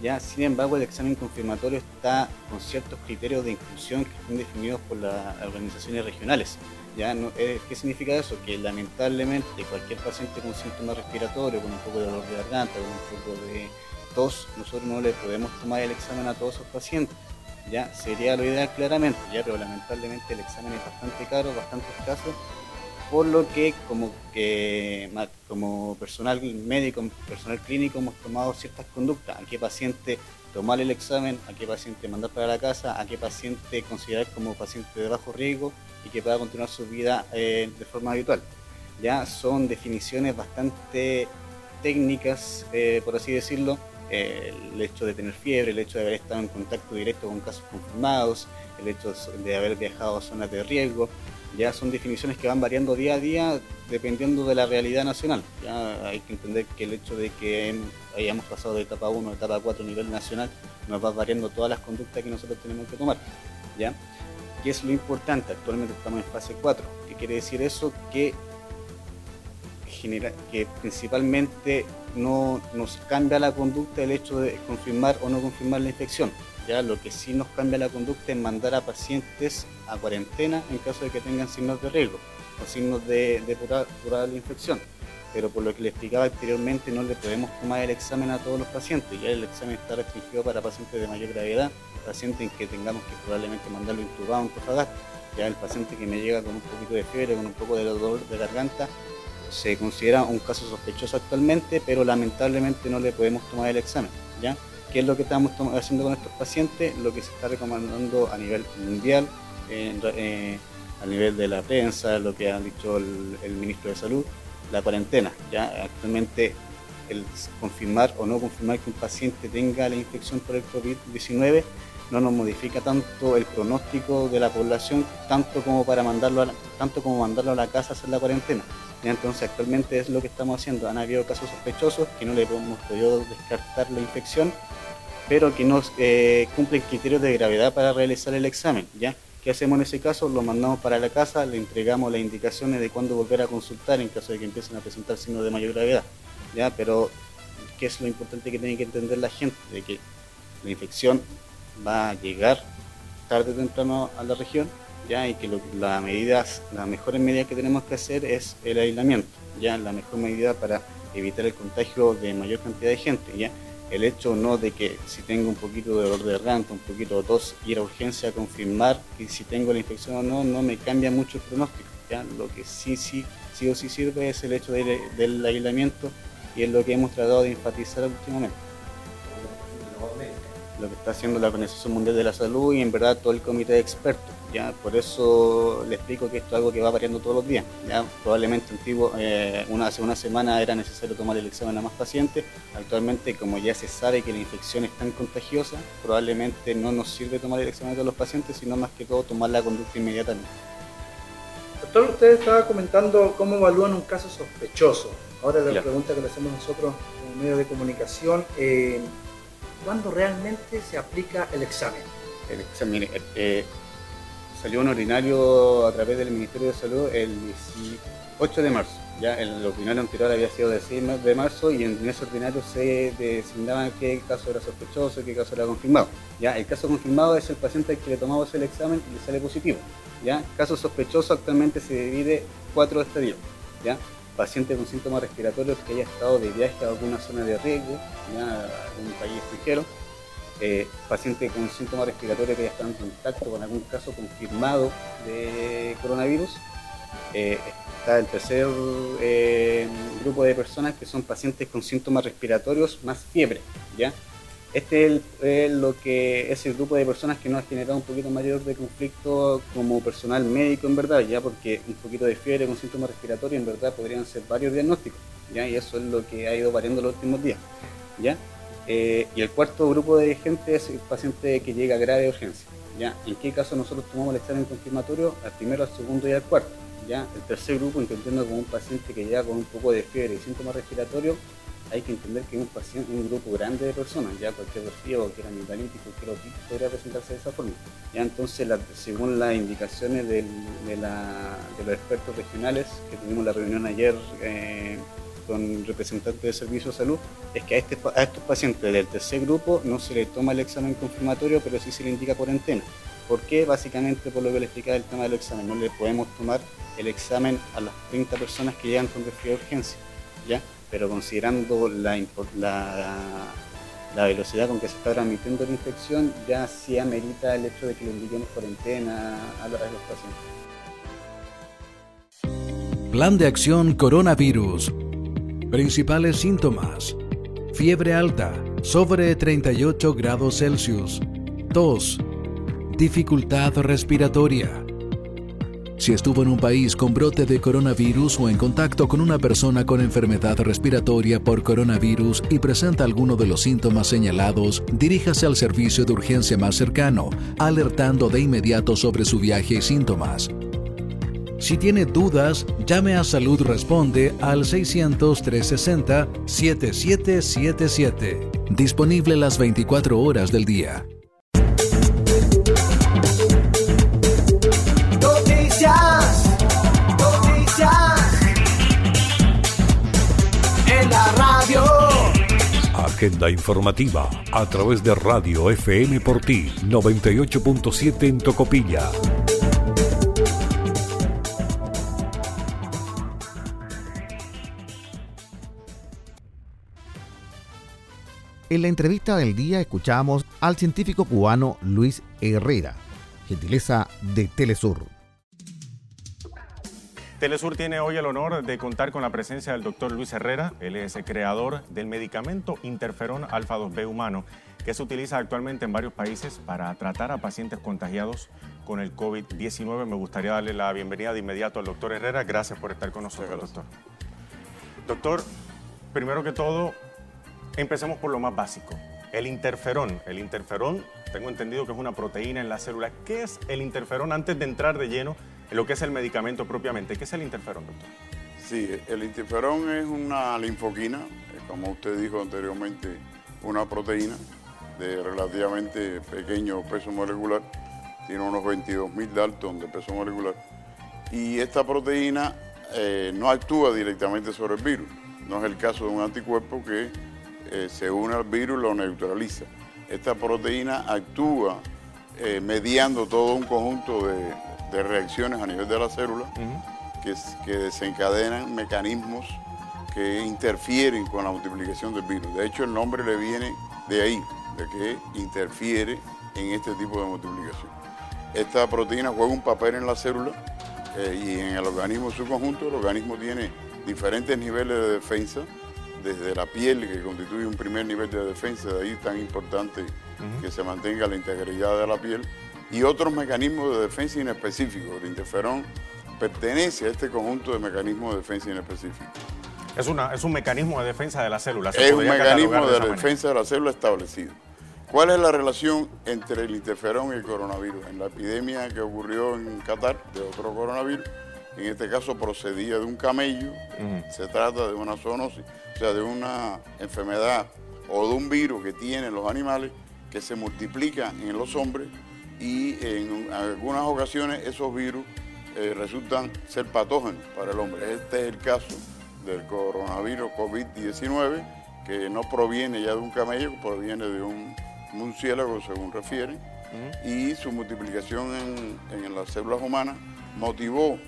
Speaker 19: ¿ya? Sin embargo, el examen confirmatorio está con ciertos criterios de inclusión que están definidos por las organizaciones regionales. ¿ya? Eh, ¿Qué significa eso? Que lamentablemente cualquier paciente con síntomas respiratorios, con un poco de dolor de garganta, con un poco de tos, nosotros no le podemos tomar el examen a todos esos pacientes ya sería lo ideal claramente, ya, pero lamentablemente el examen es bastante caro, bastante escaso, por lo que como que como personal médico, personal clínico hemos tomado ciertas conductas, a qué paciente tomar el examen, a qué paciente mandar para la casa, a qué paciente considerar como paciente de bajo riesgo y que pueda continuar su vida eh, de forma habitual. Ya son definiciones bastante técnicas, eh, por así decirlo, el hecho de tener fiebre, el hecho de haber estado en contacto directo con casos confirmados, el hecho de haber viajado a zonas de riesgo, ya son definiciones que van variando día a día dependiendo de la realidad nacional. Ya hay que entender que el hecho de que hayamos pasado de etapa 1 a etapa 4 a nivel nacional nos va variando todas las conductas que nosotros tenemos que tomar. ¿ya? ¿Qué es lo importante? Actualmente estamos en fase 4. ¿Qué quiere decir eso? Que genera, que principalmente no nos cambia la conducta el hecho de confirmar o no confirmar la infección. Ya lo que sí nos cambia la conducta es mandar a pacientes a cuarentena en caso de que tengan signos de riesgo o signos de, de probable infección. Pero por lo que le explicaba anteriormente, no le podemos tomar el examen a todos los pacientes. Ya el examen está restringido para pacientes de mayor gravedad, pacientes en que tengamos que probablemente mandarlo intubado en Antofagasta. Ya el paciente que me llega con un poquito de fiebre, con un poco de dolor de garganta, se considera un caso sospechoso actualmente, pero lamentablemente no le podemos tomar el examen. ¿ya? ¿Qué es lo que estamos haciendo con estos pacientes? Lo que se está recomendando a nivel mundial, eh, a nivel de la prensa, lo que ha dicho el, ministro de Salud, la cuarentena. ¿ya? Actualmente el confirmar o no confirmar que un paciente tenga la infección por el COVID-19 no nos modifica tanto el pronóstico de la población, tanto como para mandarlo a la, tanto como mandarlo a la casa a hacer la cuarentena. Entonces actualmente es lo que estamos haciendo. Han habido casos sospechosos que no le hemos podido descartar la infección, pero que no eh, cumplen criterios de gravedad para realizar el examen. ¿ya? ¿Qué hacemos en ese caso? Lo mandamos para la casa, le entregamos las indicaciones de cuándo volver a consultar en caso de que empiecen a presentar signos de mayor gravedad. ¿ya? Pero, ¿qué es lo importante que tiene que entender la gente? De que la infección va a llegar tarde o temprano a la región, y que las medidas, las mejores medidas que tenemos que hacer es el aislamiento, ya la mejor medida para evitar el contagio de mayor cantidad de gente, ya. El hecho no de que si tengo un poquito de dolor de garganta, un poquito de tos, ir a urgencia a confirmar que si tengo la infección o no, no me cambia mucho el pronóstico, ya. Lo que sí, sí, sí o sí sirve es el hecho del aislamiento y es lo que hemos tratado de enfatizar últimamente. Lo que está haciendo la Organización Mundial de la Salud y en verdad todo el comité de expertos. ¿Ya? Por eso le explico que esto es algo que va variando todos los días. ¿ya? Probablemente antiguo, eh, una, hace una semana era necesario tomar el examen a más pacientes. Actualmente, como ya se sabe que la infección es tan contagiosa, probablemente no nos sirve tomar el examen a todos los pacientes, sino más que todo tomar la conducta inmediatamente.
Speaker 20: Doctor, usted estaba comentando cómo evalúan un caso sospechoso. Ahora la pregunta que le hacemos nosotros como medio de comunicación. Eh, cuándo realmente se aplica el examen.
Speaker 19: El examen, mire, eh, salió un ordinario a través del Ministerio de Salud el 18 de marzo. Ya el ordinario anterior había sido del 6 de marzo y en ese ordinario se designaba qué caso era sospechoso, qué caso era confirmado. Ya el caso confirmado es el paciente al que le tomamos el examen y le sale positivo. Ya caso sospechoso actualmente se divide cuatro estadios. Ya paciente con síntomas respiratorios que haya estado de viaje a alguna zona de riesgo, ya, a algún país extranjero, eh, paciente con síntomas respiratorios que haya estado en contacto con algún caso confirmado de coronavirus. Eh, está el tercer eh, grupo de personas que son pacientes con síntomas respiratorios más fiebre, ¿ya? Este es, lo que es el grupo de personas que nos ha generado un poquito mayor de conflicto como personal médico en verdad, ya porque un poquito de fiebre con síntomas respiratorios en verdad podrían ser varios diagnósticos, ya y eso es lo que ha ido variando los últimos días, ya. Eh, y el cuarto grupo de gente es el paciente que llega a grave urgencia, ya. ¿En qué caso nosotros tomamos el examen confirmatorio? Al primero, al segundo y al cuarto, ya. El tercer grupo, entendiendo como un paciente que llega con un poco de fiebre y síntomas respiratorios, hay que entender que un paciente, un grupo grande de personas, ya cualquier resfriado, era amigdalitis, cualquier otitis, podría presentarse de esa forma. Ya entonces, según las indicaciones de, los expertos regionales, que tuvimos la reunión ayer eh, con representantes del Servicio de Salud, es que a, este, a estos pacientes del tercer grupo no se les toma el examen confirmatorio, pero sí se le indica cuarentena. ¿Por qué? Básicamente por lo que le explicaba el tema del examen. No le podemos tomar el examen a las 30 personas que llegan con resfriado de urgencia. ¿ya? pero considerando la, la, velocidad con que se está transmitiendo la infección, ya sí amerita el hecho de que le indiquemos cuarentena a los, pacientes.
Speaker 10: Plan de acción coronavirus. Principales síntomas. Fiebre alta, sobre 38 grados Celsius. Tos. Dificultad respiratoria si estuvo en un país con brote de coronavirus o en contacto con una persona con enfermedad respiratoria por coronavirus y presenta alguno de los síntomas señalados, diríjase al servicio de urgencia más cercano, alertando de inmediato sobre su viaje y síntomas. Si tiene dudas, llame a Salud Responde al 600-360-7777. Disponible las 24 horas del día. Noticias, noticias. En la radio.
Speaker 2: Agenda informativa a través de Radio FM por ti 98.7 en Tocopilla.
Speaker 9: En la entrevista del día escuchamos al científico cubano Luis Herrera, gentileza de Telesur.
Speaker 21: Telesur tiene hoy el honor de contar con la presencia del doctor Luis Herrera. Él es el creador del medicamento interferón alfa 2B humano que se utiliza actualmente en varios países para tratar a pacientes contagiados con el COVID-19. Me gustaría darle la bienvenida de inmediato al doctor Herrera. Gracias por estar con nosotros, doctor. Doctor, primero que todo, Empecemos por lo más básico. El interferón. El interferón, tengo entendido que es una proteína en la célula. ¿Qué es el interferón antes de entrar de lleno en lo que es el medicamento propiamente? ¿Qué es el interferón, doctor?
Speaker 22: Sí, el interferón es una linfoquina, como usted dijo anteriormente, una proteína de relativamente pequeño peso molecular. Tiene unos 22.000 Dalton de peso molecular. Y esta proteína eh, no actúa directamente sobre el virus. No es el caso de un anticuerpo que eh, se une al virus lo neutraliza. Esta proteína actúa eh, mediando todo un conjunto de, reacciones a nivel de la célula que, que, desencadenan mecanismos que interfieren con la multiplicación del virus. De hecho, el nombre le viene de ahí, de que interfiere en este tipo de multiplicación. Esta proteína juega un papel en la célula eh, y en el organismo en su conjunto. El organismo tiene diferentes niveles de defensa desde la piel, que constituye un primer nivel de defensa, de ahí tan importante que se mantenga la integridad de la piel, y otros mecanismos de defensa inespecíficos. El interferón pertenece a este conjunto de mecanismos de defensa inespecíficos.
Speaker 21: Es, una, es un mecanismo de defensa de la célula.
Speaker 22: Es un mecanismo de, defensa de la célula establecido. ¿Cuál es la relación entre el interferón y el coronavirus? En la epidemia que ocurrió en Qatar de otro coronavirus, en este caso procedía de un camello, se trata de una zoonosis, o sea, de una enfermedad o de un virus que tienen los animales que se multiplica en los hombres y en algunas ocasiones esos virus eh, resultan ser patógenos para el hombre. Este es el caso del coronavirus COVID-19, que no proviene ya de un camello, proviene de un murciélago, según refieren, y su multiplicación en, en las células humanas motivó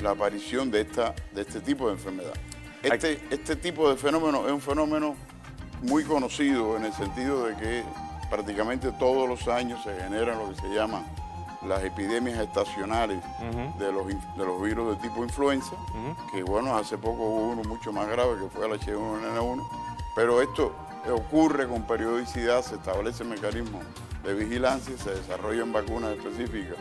Speaker 22: la aparición de, esta, de este tipo de enfermedad. Este, este tipo de fenómeno es un fenómeno muy conocido en el sentido de que prácticamente todos los años se generan lo que se llaman las epidemias estacionales de, los, de los virus de tipo influenza, que bueno, hace poco hubo uno mucho más grave que fue el H1N1, pero esto ocurre con periodicidad, se establecen mecanismos de vigilancia, se desarrollan vacunas específicas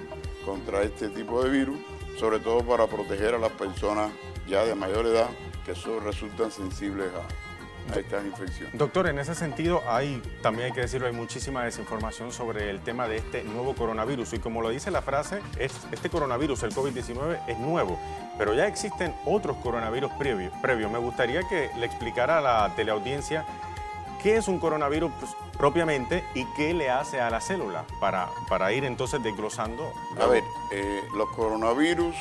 Speaker 22: contra este tipo de virus sobre todo para proteger a las personas ya de mayor edad que resultan sensibles a, estas infecciones.
Speaker 21: Doctor, en ese sentido, hay, también hay que decirlo, hay muchísima desinformación sobre el tema de este nuevo coronavirus. Y como lo dice la frase, es, este coronavirus, el COVID-19, es nuevo, pero ya existen otros coronavirus previos. Previo. Me gustaría que le explicara a la teleaudiencia qué es un coronavirus pues, propiamente y qué le hace a la célula para, para ir entonces desglosando.
Speaker 22: A ver, eh, los coronavirus,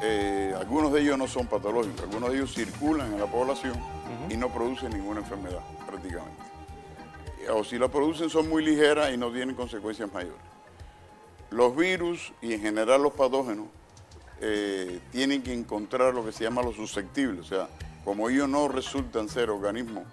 Speaker 22: eh, algunos de ellos no son patológicos, algunos de ellos circulan en la población y no producen ninguna enfermedad prácticamente. O si la producen son muy ligeras y no tienen consecuencias mayores. Los virus y en general los patógenos eh, tienen que encontrar lo que se llama los susceptibles, o sea, como ellos no resultan ser organismos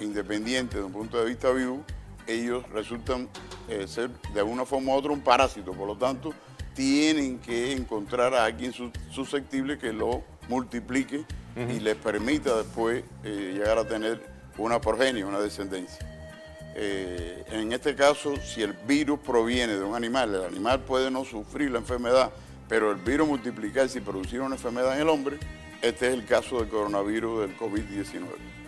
Speaker 22: independientes de un punto de vista vivo, ellos resultan eh, ser de alguna forma u otra un parásito. Por lo tanto, tienen que encontrar a alguien susceptible que lo multiplique y les permita después eh, llegar a tener una progenie, una descendencia. Eh, en este caso, si el virus proviene de un animal, el animal puede no sufrir la enfermedad, pero el virus multiplicarse y producir una enfermedad en el hombre, este es el caso del coronavirus del COVID-19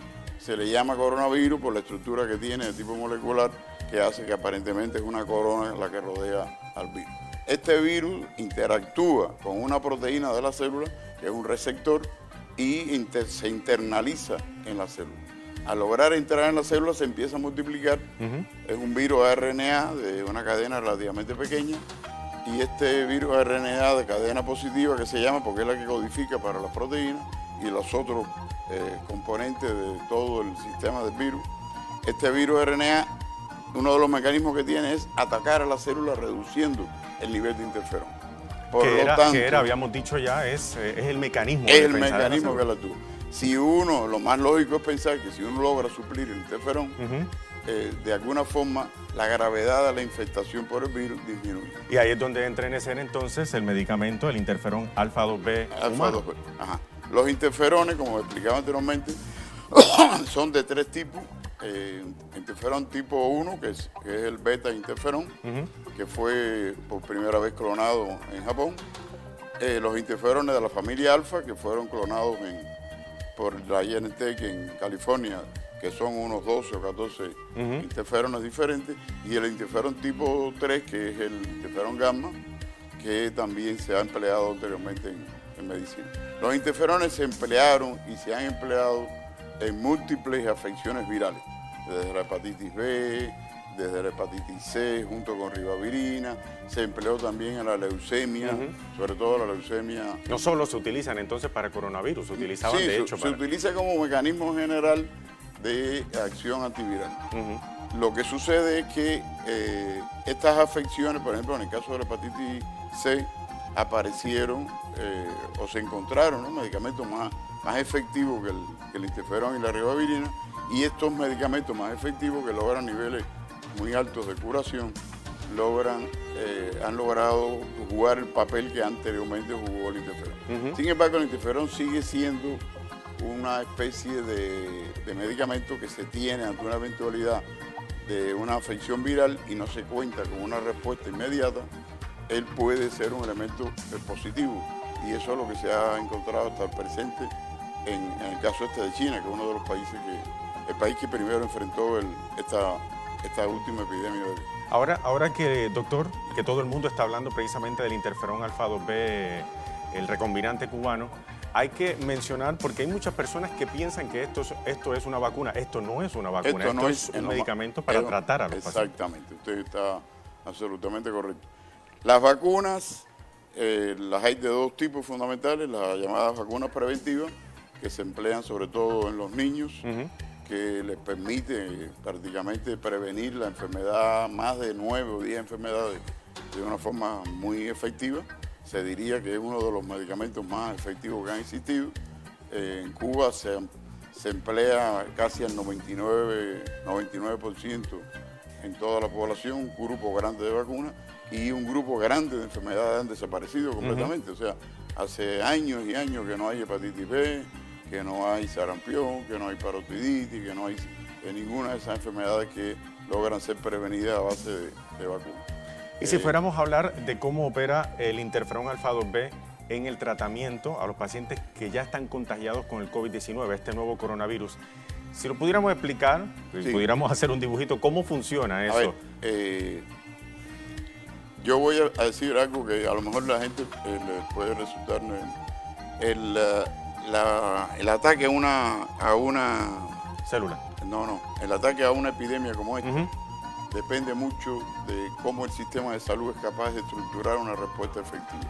Speaker 22: se le llama coronavirus por la estructura que tiene de tipo molecular que hace que aparentemente es una corona la que rodea al virus. Este virus interactúa con una proteína de la célula, que es un receptor, y se internaliza en la célula. Al lograr entrar en la célula se empieza a multiplicar. Es un virus RNA de una cadena relativamente pequeña. Y este virus RNA de cadena positiva que se llama porque es la que codifica para las proteínas y los otros eh, componentes de todo el sistema del virus, Este virus RNA, uno de los mecanismos que tiene es atacar a la célula reduciendo el nivel de interferón. Por
Speaker 21: que,
Speaker 22: lo
Speaker 21: era,
Speaker 22: tanto,
Speaker 21: que era, habíamos dicho ya, es, eh, es el mecanismo.
Speaker 22: es el
Speaker 21: la
Speaker 22: mecanismo que la tuvo. Si uno, lo más lógico es pensar que si uno logra suplir el interferón, eh, de alguna forma la gravedad de la infectación por el virus disminuye.
Speaker 21: Y ahí es donde entra en escena entonces el medicamento, el interferón alfa 2B
Speaker 22: Alfa
Speaker 21: humano.
Speaker 22: 2B. Ajá. Los interferones, como explicaba anteriormente, son de tres tipos. Eh, interferón tipo 1, que es, que es el beta interferón, que fue por primera vez clonado en Japón. Eh, los interferones de la familia alfa, que fueron clonados en- por la Genentech en California, que son unos 12 o 14 interferones diferentes. Y el interferón tipo 3, que es el interferón gamma, que también se ha empleado anteriormente en, en medicina. Los interferones se emplearon y se han empleado en múltiples afecciones virales, desde la hepatitis B, desde la hepatitis C, junto con ribavirina, se empleó también en la leucemia, sobre todo la leucemia
Speaker 21: No solo se utilizan entonces para coronavirus, se utilizaban
Speaker 22: Sí,
Speaker 21: de
Speaker 22: se-
Speaker 21: hecho
Speaker 22: se,
Speaker 21: para...
Speaker 22: utiliza como mecanismo general de acción antiviral. Lo que sucede es que eh, estas afecciones, por ejemplo, en el caso de la hepatitis C, aparecieron eh, o se encontraron ¿no? medicamentos más, más efectivos que el, que el interferón y la ribavirina, y estos medicamentos más efectivos que logran niveles muy altos de curación, logran, eh, han logrado jugar el papel que anteriormente jugó el interferón. Sin embargo, el interferón sigue siendo una especie de, de medicamento que se tiene ante una eventualidad de una afección viral y no se cuenta con una respuesta inmediata, él puede ser un elemento positivo. Y eso es lo que se ha encontrado hasta el presente en, en el caso este de China, que es uno de los países que, el país que primero enfrentó el- esta, esta última epidemia de
Speaker 21: Ahora, ahora que, doctor, que todo el mundo está hablando precisamente del interferón alfa 2B, el recombinante cubano, hay que mencionar, porque hay muchas personas que piensan que esto es, esto es una vacuna. Esto no es una vacuna, esto,
Speaker 22: no
Speaker 21: es, un medicamento para tratar a los pacientes.
Speaker 22: Exactamente, usted está absolutamente correcto. Las vacunas, eh, las hay de dos tipos fundamentales, las llamadas vacunas preventivas, que se emplean sobre todo en los niños, que les permite prácticamente prevenir la enfermedad, más de nueve o diez enfermedades, de una forma muy efectiva. Se diría que es uno de los medicamentos más efectivos que han existido. Eh, en Cuba se, se emplea casi al 99, 99% en toda la población, un grupo grande de vacunas y un grupo grande de enfermedades han desaparecido completamente. O sea, hace años y años que no hay hepatitis B, que no hay sarampión, que no hay parotiditis, que no hay ninguna de esas enfermedades que logran ser prevenidas a base de, de vacunas.
Speaker 21: Y si
Speaker 22: Eh,
Speaker 21: fuéramos a hablar de cómo opera el interferón alfa 2B en el tratamiento a los pacientes que ya están contagiados con el COVID-19, este nuevo coronavirus, si lo pudiéramos explicar, si pudiéramos hacer un dibujito, ¿cómo funciona eso?
Speaker 22: A ver, eh, yo voy a decir algo que a lo mejor la gente eh, le puede resultar. El, eh, la- el ataque a una, a una.
Speaker 21: Célula.
Speaker 22: No, no. El ataque a una epidemia como esta depende mucho de cómo el sistema de salud es capaz de estructurar una respuesta efectiva.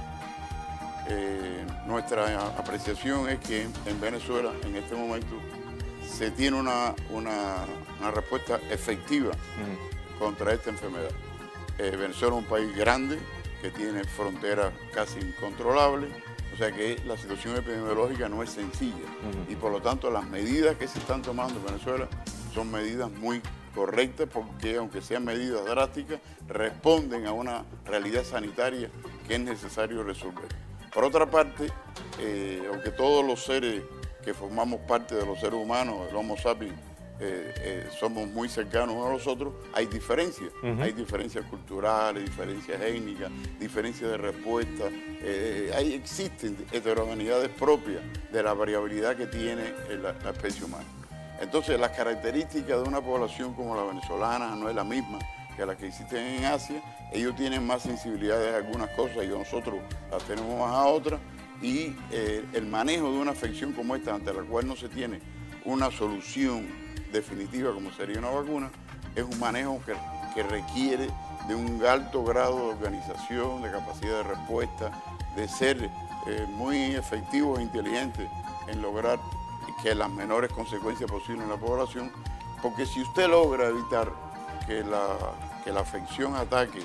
Speaker 22: Eh, nuestra apreciación es que en Venezuela, en este momento, se tiene una, una- una respuesta efectiva contra esta enfermedad. Eh, Venezuela es un país grande que tiene fronteras casi incontrolables, o sea que la situación epidemiológica no es sencilla y por lo tanto las medidas que se están tomando en Venezuela son medidas muy correctas porque aunque sean medidas drásticas, responden a una realidad sanitaria que es necesario resolver. Por otra parte, eh, aunque todos los seres que formamos parte de los seres humanos, el Homo sapiens, eh, eh, somos muy cercanos unos a los otros, hay diferencias. Hay diferencias culturales, diferencias étnicas, diferencias de respuesta. eh, hay, existen heterogeneidades propias de la variabilidad que tiene la, la especie humana. Entonces, las características de una población como la venezolana no es la misma que la que existen en Asia. Ellos tienen más sensibilidades a algunas cosas y nosotros las tenemos más a otras. Y el manejo de una afección como esta, ante la cual no se tiene una solución definitiva como sería una vacuna, es un manejo que, que requiere de un alto grado de organización, de capacidad de respuesta, de ser eh, muy efectivos e inteligentes en lograr que las menores consecuencias posibles en la población Porque si usted logra evitar que la, que la afección ataque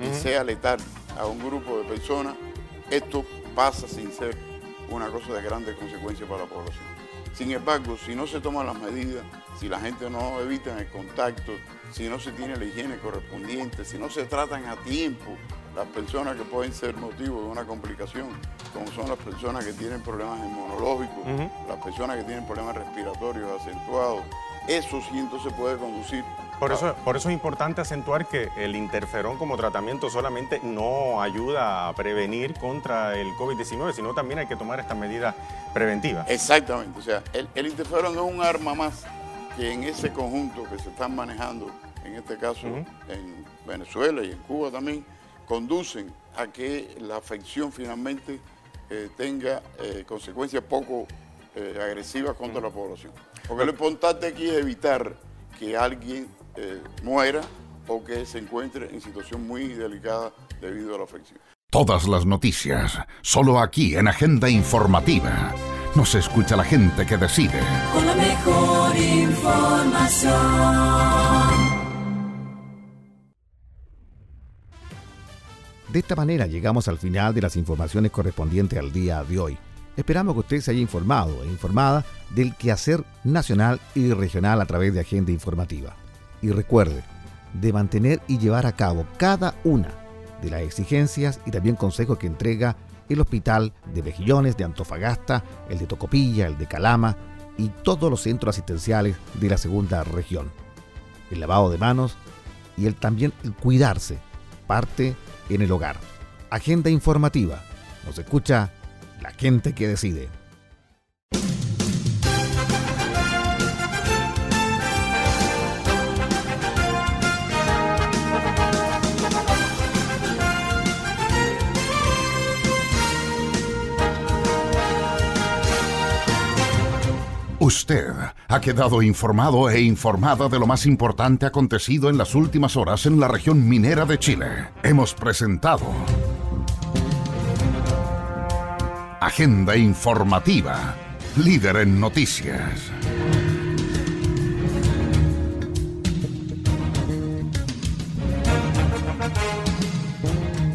Speaker 22: y sea letal a un grupo de personas, esto pasa sin ser una cosa de grandes consecuencias para la población. Sin embargo, si no se toman las medidas, si la gente no evita el contacto, si no se tiene la higiene correspondiente, si no se tratan a tiempo las personas que pueden ser motivo de una complicación, como son las personas que tienen problemas inmunológicos, las personas que tienen problemas respiratorios acentuados, eso sí entonces puede conducir
Speaker 21: Por eso, por eso es importante acentuar que el interferón como tratamiento solamente no ayuda a prevenir contra el COVID-19, sino también hay que tomar estas medidas preventivas.
Speaker 22: Exactamente, o sea, el, el interferón no es un arma más que en ese conjunto que se están manejando, en este caso en Venezuela y en Cuba también, conducen a que la afección finalmente eh, tenga eh, consecuencias poco eh, agresivas contra la población. Porque lo importante aquí es evitar que alguien eh, muera o que se encuentre en situación muy delicada debido a la afección.
Speaker 1: Todas las noticias, solo aquí en Agenda Informativa. Nos escucha la gente que decide.
Speaker 11: Con la mejor información.
Speaker 9: De esta manera llegamos al final de las informaciones correspondientes al día de hoy. Esperamos que usted se haya informado e informada del quehacer nacional y regional a través de Agenda Informativa. Y recuerde de mantener y llevar a cabo cada una de las exigencias y también consejos que entrega el Hospital de Mejillones, de Antofagasta, el de Tocopilla, el de Calama y todos los centros asistenciales de la segunda región. El lavado de manos y el también el cuidarse parte en el hogar. Agenda informativa. Nos escucha la gente que decide.
Speaker 1: Usted ha quedado informado e informada de lo más importante acontecido en las últimas horas en la región minera de Chile. Hemos presentado Agenda Informativa, líder en noticias.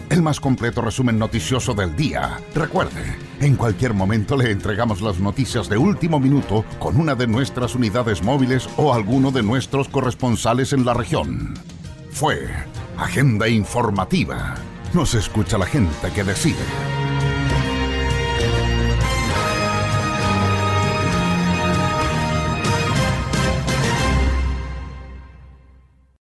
Speaker 1: El más completo resumen noticioso del día. Recuerde, en cualquier momento le entregamos las noticias de último minuto con una de nuestras unidades móviles o alguno de nuestros corresponsales en la región. Fue Agenda Informativa. Nos escucha la gente que decide.